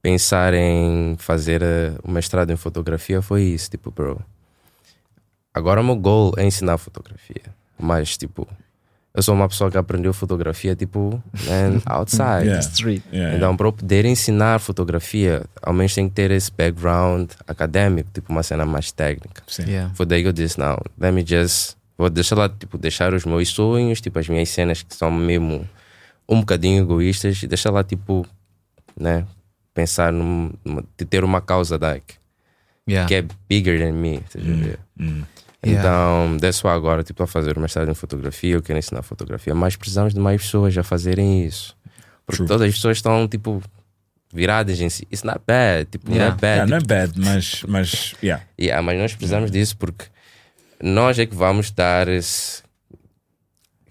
pensar em fazer eh, o mestrado em fotografia, foi isso, tipo, bro. Agora o meu goal é ensinar fotografia, mas, tipo, eu sou uma pessoa que aprendeu fotografia, tipo, man, <laughs> outside. Yeah. Street. Yeah, Então, para eu poder ensinar fotografia, ao menos tem que ter esse background acadêmico, tipo uma cena mais técnica. Sim. Yeah. Foi daí que eu disse, não, let me just... Vou deixar lá, tipo, deixar os meus sonhos, tipo, as minhas cenas que são mesmo um bocadinho egoístas e deixar lá, tipo, né, pensar num, numa- de ter uma causa like, Yeah. que é bigger than me, ver? hum. Yeah. Então, why agora, tipo, a fazer o mestrado em fotografia, eu quero ensinar fotografia, mas precisamos de mais pessoas a fazerem isso. Porque True. todas as pessoas estão, tipo, viradas em si. It's not bad, tipo, não é Yeah. bad. Yeah, não é tipo, bad, mas, mas yeah. yeah, mas nós precisamos disso porque nós é que vamos dar esse.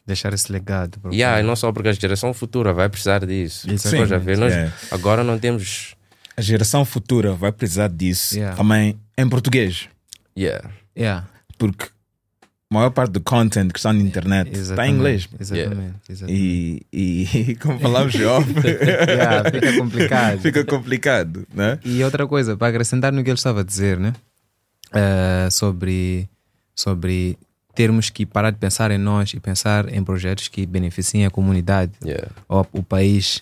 Deixar esse legado. bro. Yeah, e não só porque a geração futura vai precisar disso. Isso. Estás a ver? Nós agora não temos. a geração futura vai precisar disso também em português. Yeah. Yeah. Porque a maior parte do content que está na internet está em inglês. Exatamente. exatamente. E, e <laughs> como falamos de <laughs> Yeah, fica complicado. fica complicado, né? E outra coisa, para acrescentar no que ele estava a dizer, né? Eh, sobre, sobre termos que parar de pensar em nós e pensar em projetos que beneficiem a comunidade Yeah. ou o país.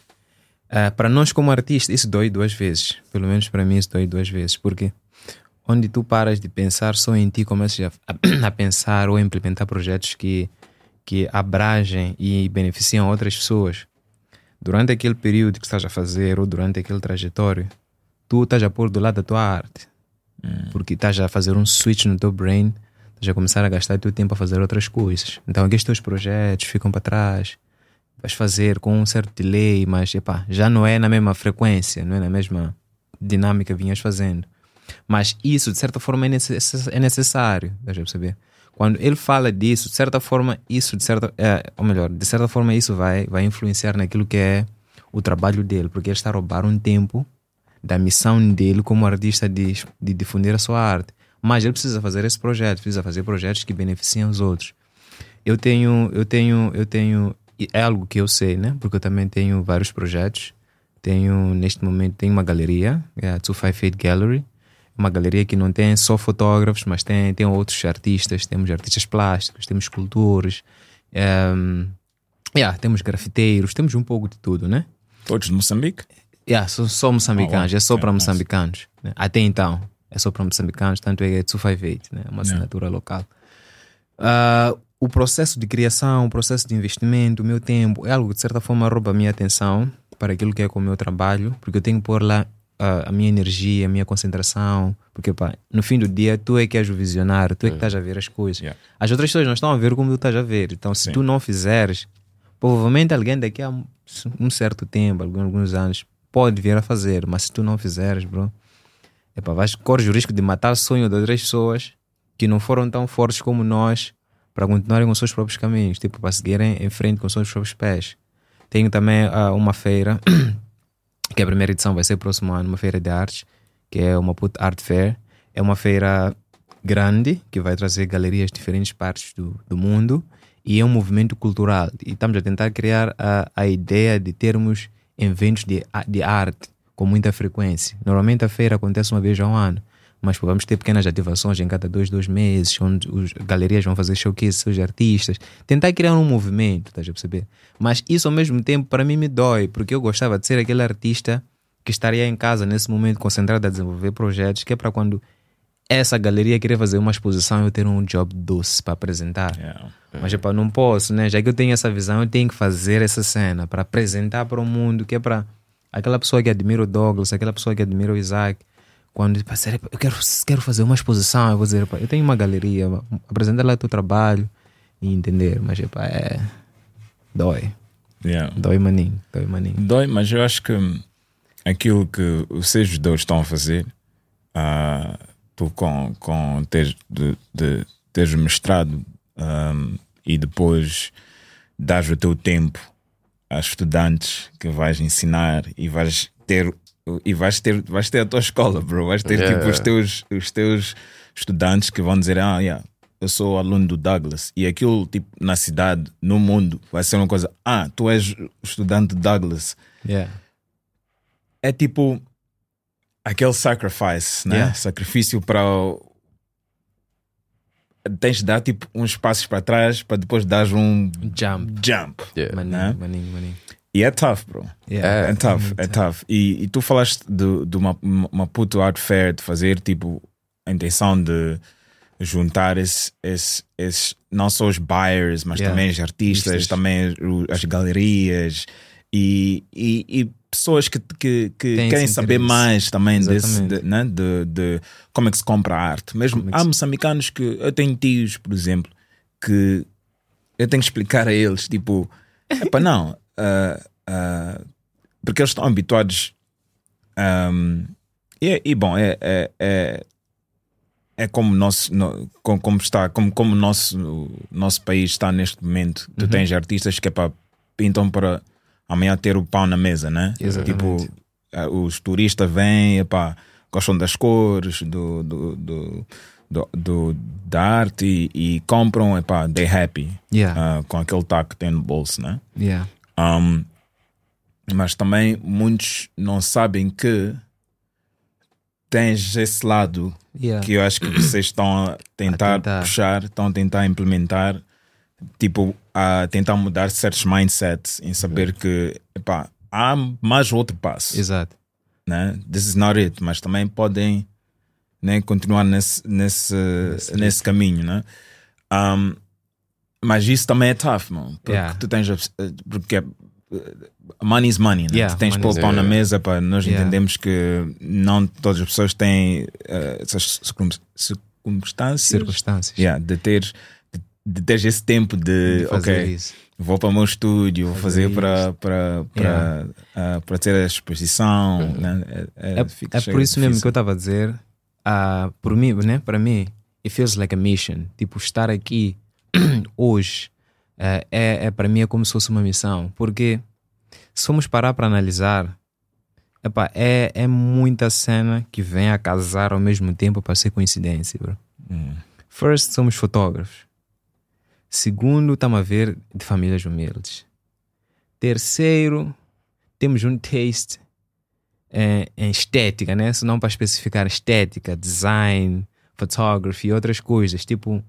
Eh, para nós, como artistas, isso dói duas vezes. Pelo menos para mim, isso dói duas vezes. Porque onde tu paras de pensar só em ti, começas a, <clears throat> a pensar ou a implementar projetos que, que abrangem e beneficiam outras pessoas. Durante aquele período que estás a fazer ou durante aquele trajetório, tu estás a pôr do lado da tua arte. Porque estás a fazer um switch no teu brain, estás a começar a gastar teu tempo a fazer outras coisas. Então, aqueles teus projetos ficam para trás. Vais fazer com um certo delay, mas epá, já não é na mesma frequência, não é na mesma dinâmica que vinhas fazendo. Mas isso, de certa forma, é é necessário. Estás a perceber? Quando ele fala disso, de certa forma, isso, de certa, é, ou melhor, de certa forma, isso vai, vai influenciar naquilo que é o trabalho dele, porque ele está a roubar um tempo da missão dele como artista de, de difundir a sua arte. Mas ele precisa fazer esse projeto, precisa fazer projetos que beneficiem os outros. Eu tenho, eu tenho, eu tenho, é algo que eu sei, né? Porque eu também tenho vários projetos. Tenho, neste momento, tenho uma galeria, é a 258 Gallery. Uma galeria que não tem só fotógrafos, mas tem, tem outros artistas. Temos artistas plásticos, temos escultores, ehm, yeah, temos grafiteiros, temos um pouco de tudo, né? Todos de Moçambique? Yeah, só, só moçambicanos, Oh, wow. é só para nice. moçambicanos. né? Até então, é só para moçambicanos, tanto é que é 258, né? uma assinatura local. Ah, o processo de criação, o processo de investimento, o meu tempo, é algo que de certa forma rouba a minha atenção para aquilo que é com o meu trabalho, porque eu tenho que pôr lá a minha energia, a minha concentração, porque pá, no fim do dia tu é que és o visionário, tu é que estás a ver as coisas. Yeah. As outras pessoas não estão a ver como tu estás a ver, então se Sim. tu não fizeres, provavelmente alguém daqui a um- certo tempo, alguns, alguns anos, pode vir a fazer, mas se tu não fizeres, bro, epá, vais correr o risco de matar o sonho de outras pessoas que não foram tão fortes como nós para continuarem com os seus próprios caminhos, tipo, para seguirem em frente com os seus próprios pés. Tenho também ah, uma feira, <clears throat> que a primeira edição vai ser próximo ano, uma feira de artes, que é uma Put Art Fair. É uma feira grande, que vai trazer galerias de diferentes partes do, do mundo, e é um movimento cultural. E estamos a tentar criar a, a ideia de termos eventos de, de arte com muita frequência. Normalmente a feira acontece uma vez ao ano, mas pô, vamos ter pequenas ativações em cada dois, dois meses, onde as galerias vão fazer showcase seus artistas. Tentar criar um movimento, estás a perceber? Mas isso ao mesmo tempo para mim me dói, porque eu gostava de ser aquele artista que estaria em casa nesse momento concentrado a desenvolver projetos, que é para quando essa galeria querer fazer uma exposição eu ter um job doce para apresentar. Yeah. Mas epá, não posso, né? Já que eu tenho essa visão, eu tenho que fazer essa cena para apresentar para o mundo, que é para aquela pessoa que admira o Douglas, aquela pessoa que admira o Isaac. Quando sério, eu quero, quero fazer uma exposição, eu vou dizer, eu tenho uma galeria, apresentar lá o teu trabalho e entender. Mas epá, é. Dói. Yeah. Dói maninho, dói maninho. Dói, mas eu acho que aquilo que vocês dois estão a fazer, ah, tu com, com teres, de, de, teres mestrado um, e depois dás o teu tempo a estudantes que vais ensinar e vais ter e vais ter, vais ter a tua escola, bro. Vais ter Yeah. tipo os teus, os teus estudantes que vão dizer: Ah, yeah, eu sou aluno do Douglas. E aquilo, tipo, na cidade, no mundo, vai ser uma coisa: Ah, tu és estudante do Douglas. Yeah. É tipo aquele sacrifice, né? Yeah. Sacrifício para. o- Tens de dar tipo uns passos para trás para depois dar um Jump. jump. Yeah. Maninho, Né? maninho, maninho. E é tough, bro. Yeah. É, tough, é tough. E, e tu falaste de, de uma, uma puto art fair, de fazer tipo a intenção de juntar esse, esse, esses, não só os buyers, mas Yeah. também os artistas, Artistas. também as galerias e, e, e pessoas que, que, que querem esse saber interesse. mais também desse, de, né, de, de como é que se compra a arte. Mesmo Como é há moçambicanos que eu tenho tios, por exemplo, que eu tenho que explicar a eles, tipo, epá, não, ah, porque eles estão habituados. ahm, e, e, bom, é, é, é, é como, nosso, no- como, como está, como, como o nosso, nosso país está neste momento. Tu tens artistas que epá, pintam para amanhã ter o pão na mesa, né? Exatamente. Tipo, os turistas vêm, epá, gostam das cores, do, do, do, do, do- da arte e, e compram, epá, they happy Yeah. ah, com aquele taco que tem no bolso, né? Yeah. Um, mas também muitos não sabem que tens esse lado Yeah. que eu acho que vocês estão a tentar, A tentar. puxar, estão a tentar implementar, tipo, a tentar mudar certos mindsets em saber que epá, há mais outro passo. Exato. Né? This is not it, mas também podem né, continuar nesse, nesse, nesse, caminho. Né? Um, mas isso também é tough, mano. Porque Yeah. tu tens. Porque é- money is money, né? Yeah, tu tens de pôr o pão na mesa para nós Yeah. entendemos que não todas as pessoas têm eh, essas circun- circunstâncias Circunstâncias. Yeah, de ter de, ter esse tempo de, De ok, isso. vou para o meu estúdio, vou fazer Fazer para para para Yeah. Uhum. ah, para ter a exposição, né? é, É, é chega por isso mesmo que eu estava a dizer, ah, por mim, né? Para mim, it feels like a mission. Tipo, estar aqui <clears throat> hoje eh, é, é para mim é como se fosse uma missão. Porque se formos parar para analisar, epá, é, é muita cena que vem a casar ao mesmo tempo para ser coincidência, bro. First, somos fotógrafos. Segundo, estamos a ver de famílias humildes. Terceiro, temos um taste é, em estética, né? Se não para especificar estética, design, photography e outras coisas, tipo,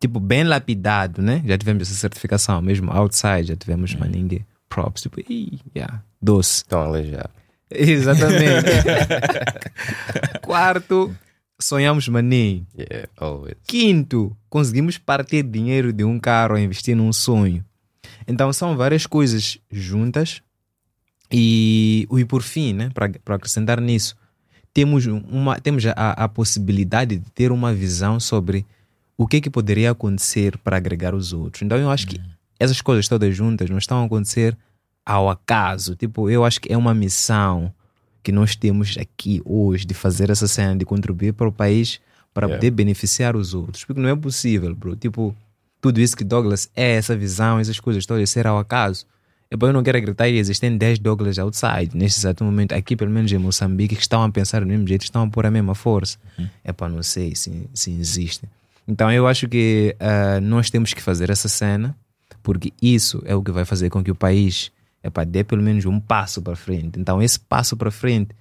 tipo bem lapidado, né? Já tivemos essa certificação, mesmo outside, já tivemos maningue props, tipo, ih, yeah, doce. Estão aleijado. Exatamente. <laughs> Quarto, sonhamos maninho. Yeah, always. Quinto, conseguimos partir dinheiro de um carro a investir num sonho. Então são várias coisas juntas e, e por fim, né, para acrescentar nisso, temos, uma, temos a, a possibilidade de ter uma visão sobre o que, que poderia acontecer para agregar os outros. Então eu acho que essas coisas todas juntas não estão a acontecer ao acaso. Tipo, eu acho que é uma missão que nós temos aqui hoje de fazer essa cena, de contribuir para o país para Yeah. poder beneficiar os outros. Porque não é possível, bro. Tipo, tudo isso que Douglas é, essa visão, essas coisas todas, ser ao acaso. Eu não quero acreditar que existem 10 Douglas outside, neste exato momento, aqui pelo menos em Moçambique, que estão a pensar do mesmo jeito, estão a pôr a mesma força. É para não sei se, se existe. Então eu acho que ah, nós temos que fazer essa cena, porque isso é o que vai fazer com que o país epá, dê pelo menos um passo para frente. Então esse passo para frente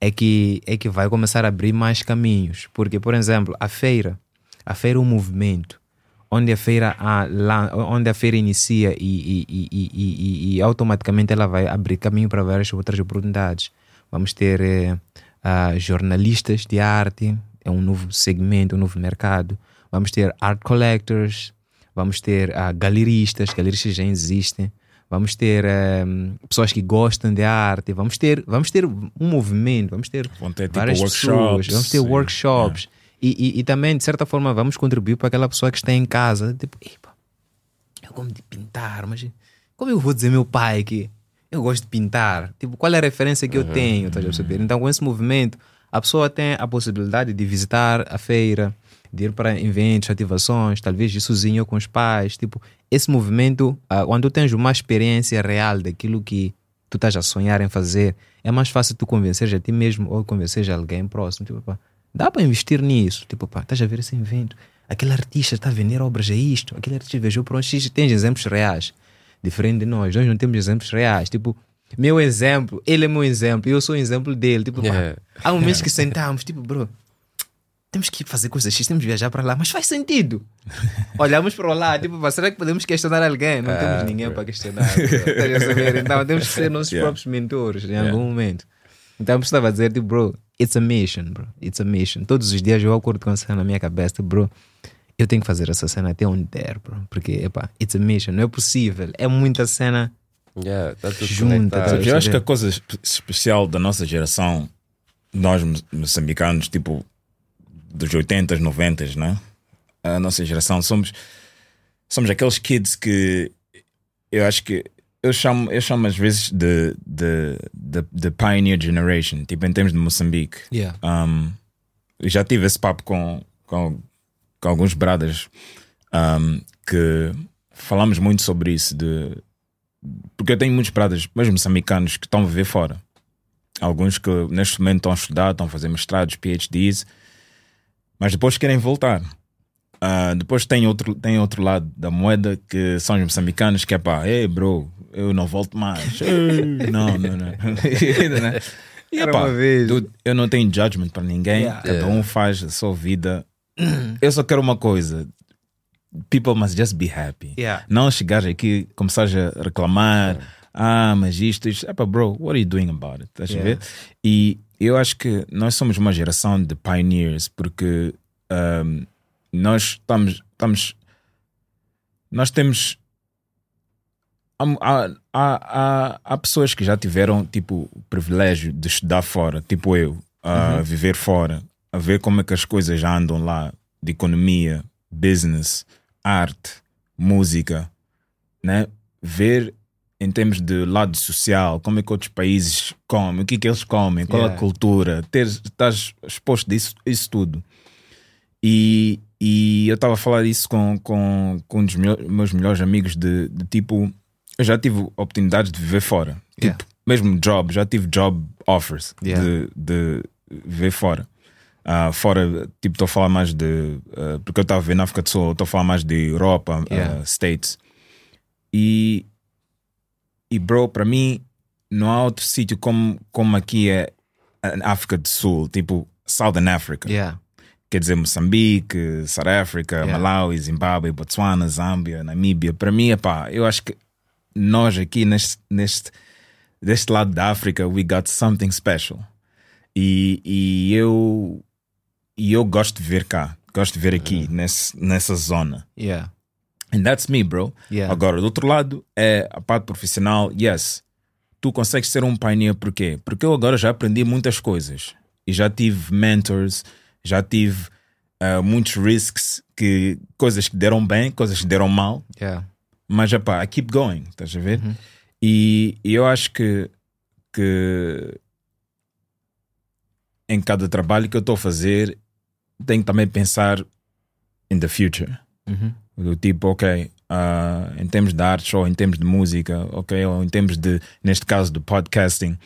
é que, é que vai começar a abrir mais caminhos. Porque, por exemplo, a feira, a feira é um movimento onde a feira, ah, lá, onde a feira inicia e, e, e, e automaticamente ela vai abrir caminho para várias outras oportunidades. Vamos ter eh, ah, jornalistas de arte, é um novo segmento, um novo mercado. Vamos ter art collectors, vamos ter ah, galeristas, galeristas já existem. Vamos ter eh, pessoas que gostam de arte, vamos ter, vamos ter um movimento, vamos ter ter, tipo, várias pessoas, workshops, vamos ter sim. workshops. E, e, e também, de certa forma, vamos contribuir para aquela pessoa que está em casa. Tipo, "Epa, eu gosto de pintar, mas como eu vou dizer meu pai que eu gosto de pintar? Tipo, qual é a referência que eu tenho? A perceber? Então, com esse movimento, a pessoa tem a possibilidade de visitar a feira, de ir para eventos, ativações, talvez ir sozinho ou com os pais. Tipo, esse movimento, ah, quando tu tens uma experiência real daquilo que tu estás a sonhar em fazer, é mais fácil tu convencer a ti mesmo ou convencer a alguém próximo. Tipo, pá, dá para investir nisso. Tipo, pá, estás a ver esse evento. Aquele artista está a vender obras a isto. Aquele artista viajou para onde X. Tens exemplos reais. Diferente de nós. Nós não temos exemplos reais. Tipo, meu exemplo, ele é meu exemplo, eu sou o exemplo dele. Tipo, pá, Yeah. há momentos que <laughs> sentamos, tipo, bro, temos que ir fazer coisas X, temos que viajar para lá, mas faz sentido. <laughs> Olhamos para lá, tipo, será que podemos questionar alguém? Não Ah, temos ninguém para questionar. <laughs> Então temos que ser nossos Yeah. próprios mentores em Yeah. algum momento. Então eu estava a dizer, tipo, bro, it's a mission, bro. It's a mission. Todos os dias eu acordo com essa cena na minha cabeça, tipo, bro. Eu tenho que fazer essa cena até onde der, bro. Porque, epá, it's a mission. Não é possível. É muita cena Yeah, tá Junta, tá- eu acho que a coisa espe- especial da nossa geração, nós mo- moçambicanos, tipo dos 80s, 90s, né? A nossa geração, somos, somos aqueles kids que eu acho que eu chamo, eu chamo às vezes de, de, de, de Pioneer Generation, tipo em termos de Moçambique. Yeah. Um, já tive esse papo com, com, com alguns brothers um, que falamos muito sobre isso. De, porque eu tenho muitos brothers, mesmo moçambicanos, que estão a viver fora. Alguns que neste momento estão a estudar, estão a fazer mestrados, PhDs, mas depois querem voltar. Ah, depois tem outro, tem outro lado da moeda que são os moçambicanos que é pá, ei bro, eu não volto mais. <laughs> <laughs> Não, não, não. <laughs> Né? E, Era vez. dude, eu não tenho judgment para ninguém, Yeah. cada um faz a sua vida. eu só quero uma coisa: people must just be happy. Yeah. Não chegar aqui, começar a reclamar. Ah, mas isto, isto. Epá, bro, what are you doing about it? Estás a Yeah. ver? E eu acho que nós somos uma geração de pioneers porque um, nós estamos, estamos. Nós temos. Há, há, há, pessoas que já tiveram tipo o privilégio de estudar fora, tipo eu, a viver fora, a ver como é que as coisas já andam lá, de economia, business, arte, música, né? Ver em termos de lado social, como é que outros países comem, o que é que eles comem, qual é a Yeah. cultura, ter, estás exposto disso, isso tudo. E, e eu estava a falar isso com, com, com um dos meu- meus melhores amigos de, de tipo, eu já tive oportunidades de viver fora. Yeah. Tipo, mesmo job, já tive job offers Yeah. de, de viver fora. Ah, fora, tipo, estou a falar mais de. ah, porque eu estava a ver na África do Sul, estou a falar mais de Europa, ah, Yeah. States. E, e bro, para mim, não há outro sítio como, como aqui é África do Sul, tipo Southern Africa. Yeah. Quer dizer, Moçambique, South Africa, Yeah. Malawi, Zimbábue, Botswana, Zâmbia, Namíbia. Para mim, epá, eu acho que nós aqui neste, neste deste lado da África, we got something special. E, e eu e eu gosto de ver cá, gosto de ver aqui nesse, nessa zona. Yeah. And that's me, bro. Yeah. Agora, do outro lado, é a parte profissional. Yes, tu consegues ser um pioneer, por quê? Porque eu agora já aprendi muitas coisas. E já tive mentors, já tive ah, muitos risks, que, coisas que deram bem, coisas que deram mal. Yeah. Mas, epá, I keep going, estás a ver? E, e eu acho que, que em cada trabalho que eu estou a fazer, tenho que também pensar in the future. Uhum. Do tipo, ok, ah, em termos de arte ou em termos de música, ok, ou em termos de, neste caso, do podcasting,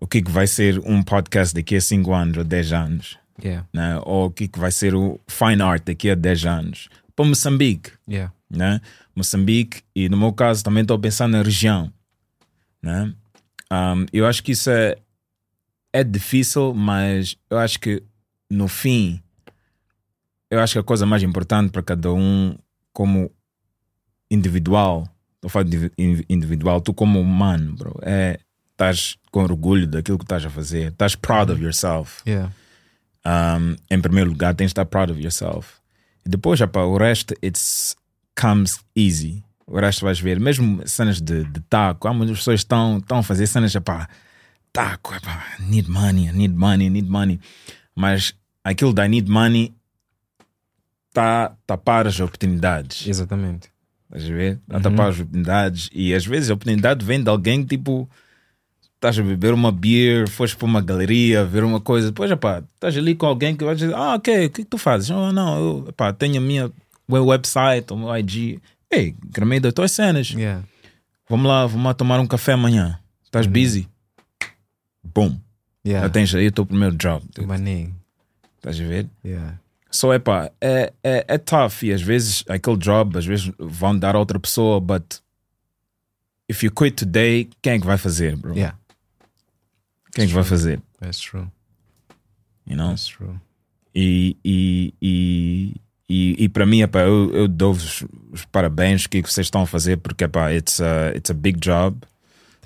o que, que vai ser um podcast daqui a 5 anos ou 10 anos? Yeah. Né? Ou o que, que vai ser o fine art daqui a 10 anos? Para Moçambique Yeah. né? Moçambique e no meu caso também estou a pensar na região, né? Um, eu acho que isso é é difícil, mas eu acho que no fim eu acho que a coisa mais importante para cada um como individual, estou falando de indivi- individual, tu como humano, bro, é estás com orgulho daquilo que estás a fazer, estás proud of yourself. Yeah. Um, em primeiro lugar, tens de estar proud of yourself. E depois, já o resto, it's comes easy. O resto vais ver. Mesmo cenas de, de taco, há muitas pessoas estão, estão a fazer cenas, epá, taco, epá, need money, I need money, I need money. Mas aquilo da need money está a tapar as oportunidades. Exatamente. Estás a ver? Está a tapar as oportunidades. E às vezes a oportunidade vem de alguém que, tipo, estás a beber uma beer, foste para uma galeria, ver uma coisa, depois, epá, estás ali com alguém que vai dizer, ah, ok, o que, que tu fazes? Oh, não, eu epá, tenho a minha meu website, o meu IG. Ei, gramei das tuas cenas. Yeah. Vamos lá, vamos lá tomar um café amanhã. Estás busy? Boom. Yeah. Já tens aí o teu primeiro job. Maninho. Estás a ver? Yeah. Só é pá, é, é, é tough e às vezes aquele job, às vezes vão dar a outra pessoa, but if you quit today, quem é que vai fazer, bro? Yeah. Quem é que vai fazer? That's true. You know? That's true. E, e, e, e, e para mim, epá, eu, eu dou-vos os parabéns que vocês estão a fazer, porque epá, it's, a, it's a big job,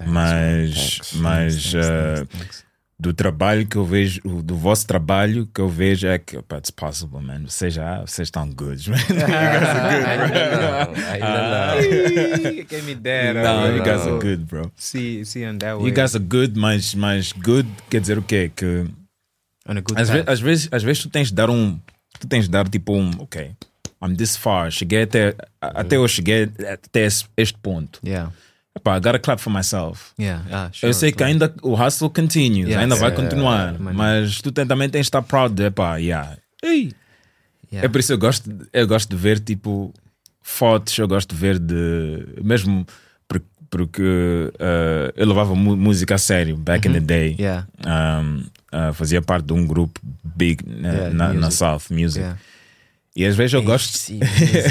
mas, mas uh, do trabalho que eu vejo, do vosso trabalho que eu vejo é que epá, it's possible, man. Vocês já, vocês estão good, man. <laughs> You guys are good, bro. Ainda não, Quem me dera. No, you guys are good, bro. See, see on that way. You guys are good, mas, mas good quer dizer o quê? Que on a good às, ve às, vezes, às vezes tu tens de dar um. Tu tens de dar tipo um. Ok, I'm this far. Cheguei até. a- Até eu cheguei até este ponto. Yeah. Epá, I gotta clap for myself. Yeah. Ah, sure, eu sei que claro. ainda o hustle continues, ainda vai Yeah, continuar, mano. mas tu também tens de estar proud de, epá, yeah. Ei. É por isso que eu gosto, eu gosto de ver tipo fotos, eu gosto de ver de mesmo por- porque uh, eu levava música a sério back in the day. Yeah. Um, uh, fazia parte de um grupo big Yeah, na, na music. South Music. E às vezes eu gosto, Sim,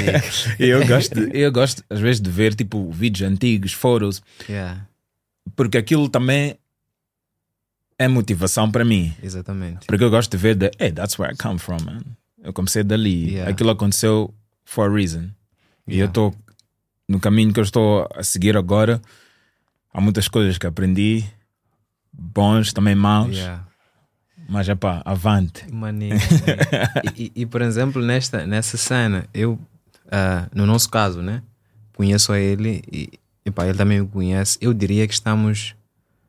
<laughs> eu gosto, de- eu gosto às vezes de ver tipo vídeos antigos, fotos, Yeah. porque aquilo também é motivação para mim. Exatamente. Porque eu gosto de ver de, hey, that's where I come from, man. Eu comecei dali. Yeah. Aquilo aconteceu for a reason. E eu estou no caminho que eu estou a seguir agora. Há muitas coisas que aprendi, bons, também maus. Yeah. Mas é pá, avante. Maninho, e, e, por exemplo, nesta, nessa cena, eu, ah, no nosso caso, né? Conheço a ele e, e pá, ele também me conhece. Eu diria que estamos,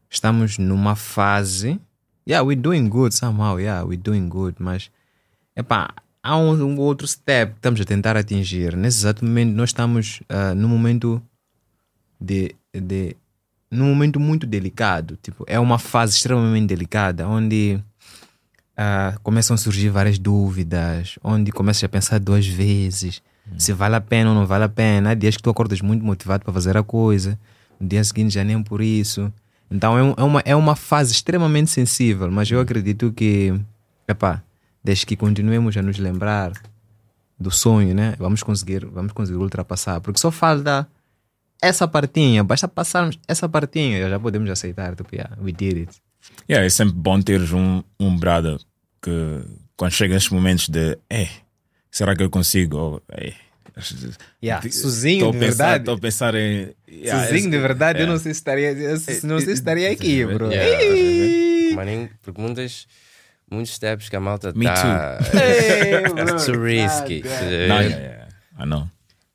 estamos numa fase. Yeah, we're doing good somehow. Yeah, we're doing good. Mas, epá, há um, um outro step que estamos a tentar atingir. Nesse exato momento, nós estamos ah, num momento de, de num momento muito delicado. Tipo, é uma fase extremamente delicada onde ah, começam a surgir várias dúvidas, onde começas a pensar duas vezes se vale a pena ou não vale a pena. Há dias que tu acordas muito motivado para fazer a coisa, no dia seguinte já nem por isso. Então é, um- é uma, é uma fase extremamente sensível, mas eu acredito que, epá, desde que continuemos a nos lembrar do sonho, né? Vamos conseguir, vamos conseguir ultrapassar, porque só falta essa partinha, basta passarmos essa partinha, já podemos aceitar, tipo, yeah, we did it. Yeah, é sempre bom teres um, um brother que quando chega esses momentos de, eh, será que eu consigo? Ou, eh, Yeah, de- sozinho, de pensar- verdade. tô a pensar em. yeah, Sozinho, de verdade, eu yeah. não sei se estaria, eu se- não sei se estaria aqui, bro. Yeah. Maninho, porque muitas, muitos steps que a malta Me tá. <laughs> It's too risky. God, estás a Não, ver? yeah, yeah. I know.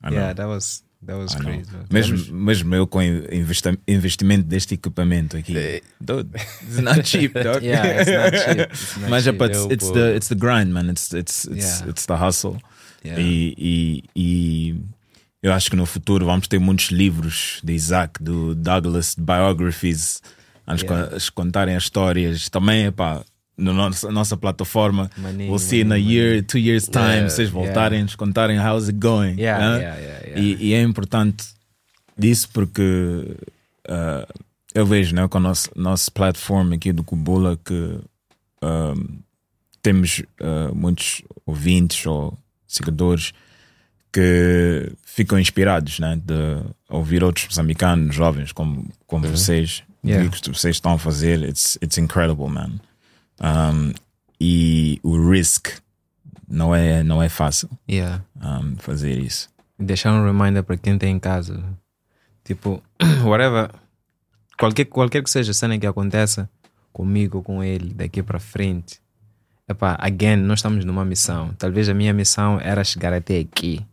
I know. Yeah, that was, that was know. crazy. Mesmo, mesmo eu com investi- investimento deste equipamento aqui. Dude, <laughs> it's not cheap, dog. <laughs> Yeah, it's not <laughs> cheap. It's not Mas é, cheap. but it's, the it's the grind, man. It's it's it's, Yeah. it's the hustle. Yeah. E, e, e eu acho que no futuro vamos ter muitos livros de Isaac, do Douglas, de biographies, a nos Yeah. contarem as histórias. Também, epá, na nossa, nossa plataforma, Maninho, we'll see in a maninho, year, two years time, Yeah. vocês voltarem, nos contarem how's it going. Yeah, né? yeah, yeah, yeah. E, e é importante disso porque ah, eu vejo né, com a nossa, nossa plataforma aqui do Kubula que ah, temos ah, muitos ouvintes ou seguidores que ficam inspirados né, de ouvir outros moçambicanos jovens como, como vocês Yeah. o que vocês estão a fazer it's, it's incredible man Um, e o risk não é, não é fácil Yeah. um, fazer isso deixar um reminder para quem tem em casa. Tipo, <clears throat> whatever. Qualquer, qualquer que seja a cena que aconteça comigo com ele daqui para frente. Epá, again, nós estamos numa missão. Talvez a minha missão era chegar até aqui.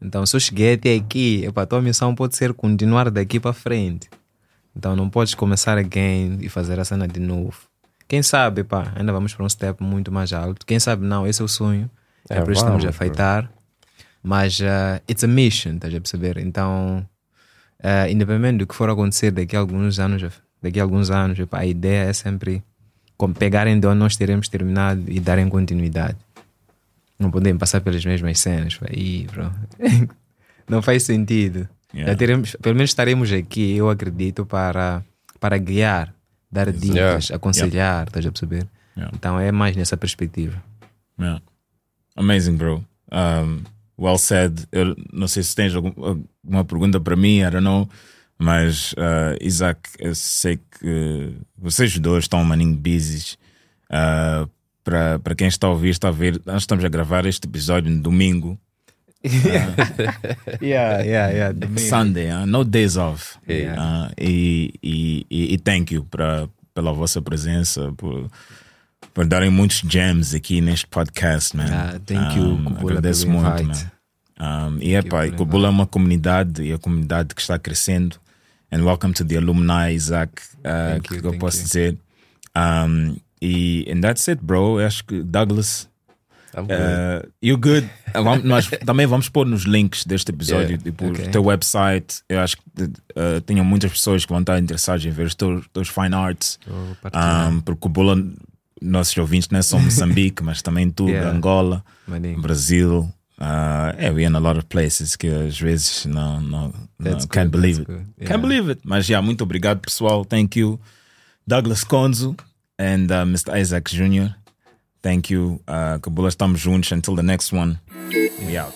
Então, se eu cheguei até aqui, epá, a tua missão pode ser continuar daqui para frente. Então, não podes começar again e fazer a cena de novo. Quem sabe, epá, ainda vamos para um step muito mais alto. Quem sabe, não, esse é o sonho. É, É, por isso que estamos a bro. afeitar. Mas uh, it's a mission, estás a perceber? Então, uh, independente do que for acontecer daqui a alguns anos, daqui a alguns anos, epá, a ideia é sempre como pegarem de onde nós teremos terminado e darem continuidade. Não podemos passar pelas mesmas cenas. pá. <laughs> Não faz sentido. Yeah. Teremos, pelo menos estaremos aqui, eu acredito, para, para guiar, dar dicas, Yeah. aconselhar, estás a perceber? Yeah. Então é mais nessa perspectiva. Yeah. Amazing, bro. Um, well said. Eu não sei se tens algum, alguma pergunta para mim, I don't know. Mas, uh, Isaac, eu sei que vocês dois estão maninho busy. Uh, para para quem está a ouvir, está a ver, nós estamos a gravar este episódio no domingo. <laughs> Yeah, yeah, yeah. Sunday, uh, no days off. Yeah. Uh, e, e, e, e thank you pra, pela vossa presença, por, por darem muitos gems aqui neste podcast, man. Ah, thank you, Um, Kubula, agradeço muito, invite. man. Um, e é pá, Kubula é uma comunidade e a comunidade que está crescendo. And welcome to the alumni, Isaac, uh, Thank que you, eu thank posso you. dizer. Um, e and that's it, bro. Eu acho que Douglas. I'm good. Uh, you good? Nós também vamos pôr nos links deste episódio, Yeah, tipo, ok. o teu website. Eu acho que uh, tenho muitas pessoas que vão estar interessadas em ver os teus, teus fine arts. Um, porque o Bula, nossos ouvintes não é só Moçambique, mas também tudo, Yeah. Angola, Maninho. Brasil. Uh, yeah, we're in a lot of places que às vezes não, não, não That's can't good, believe it. good. Yeah. Can't believe it. Mas yeah, muito obrigado, pessoal. Thank you, Douglas Conzo and uh, Mr. Isaac Jr. Thank you, uh, Kabula. Until the next one, we out.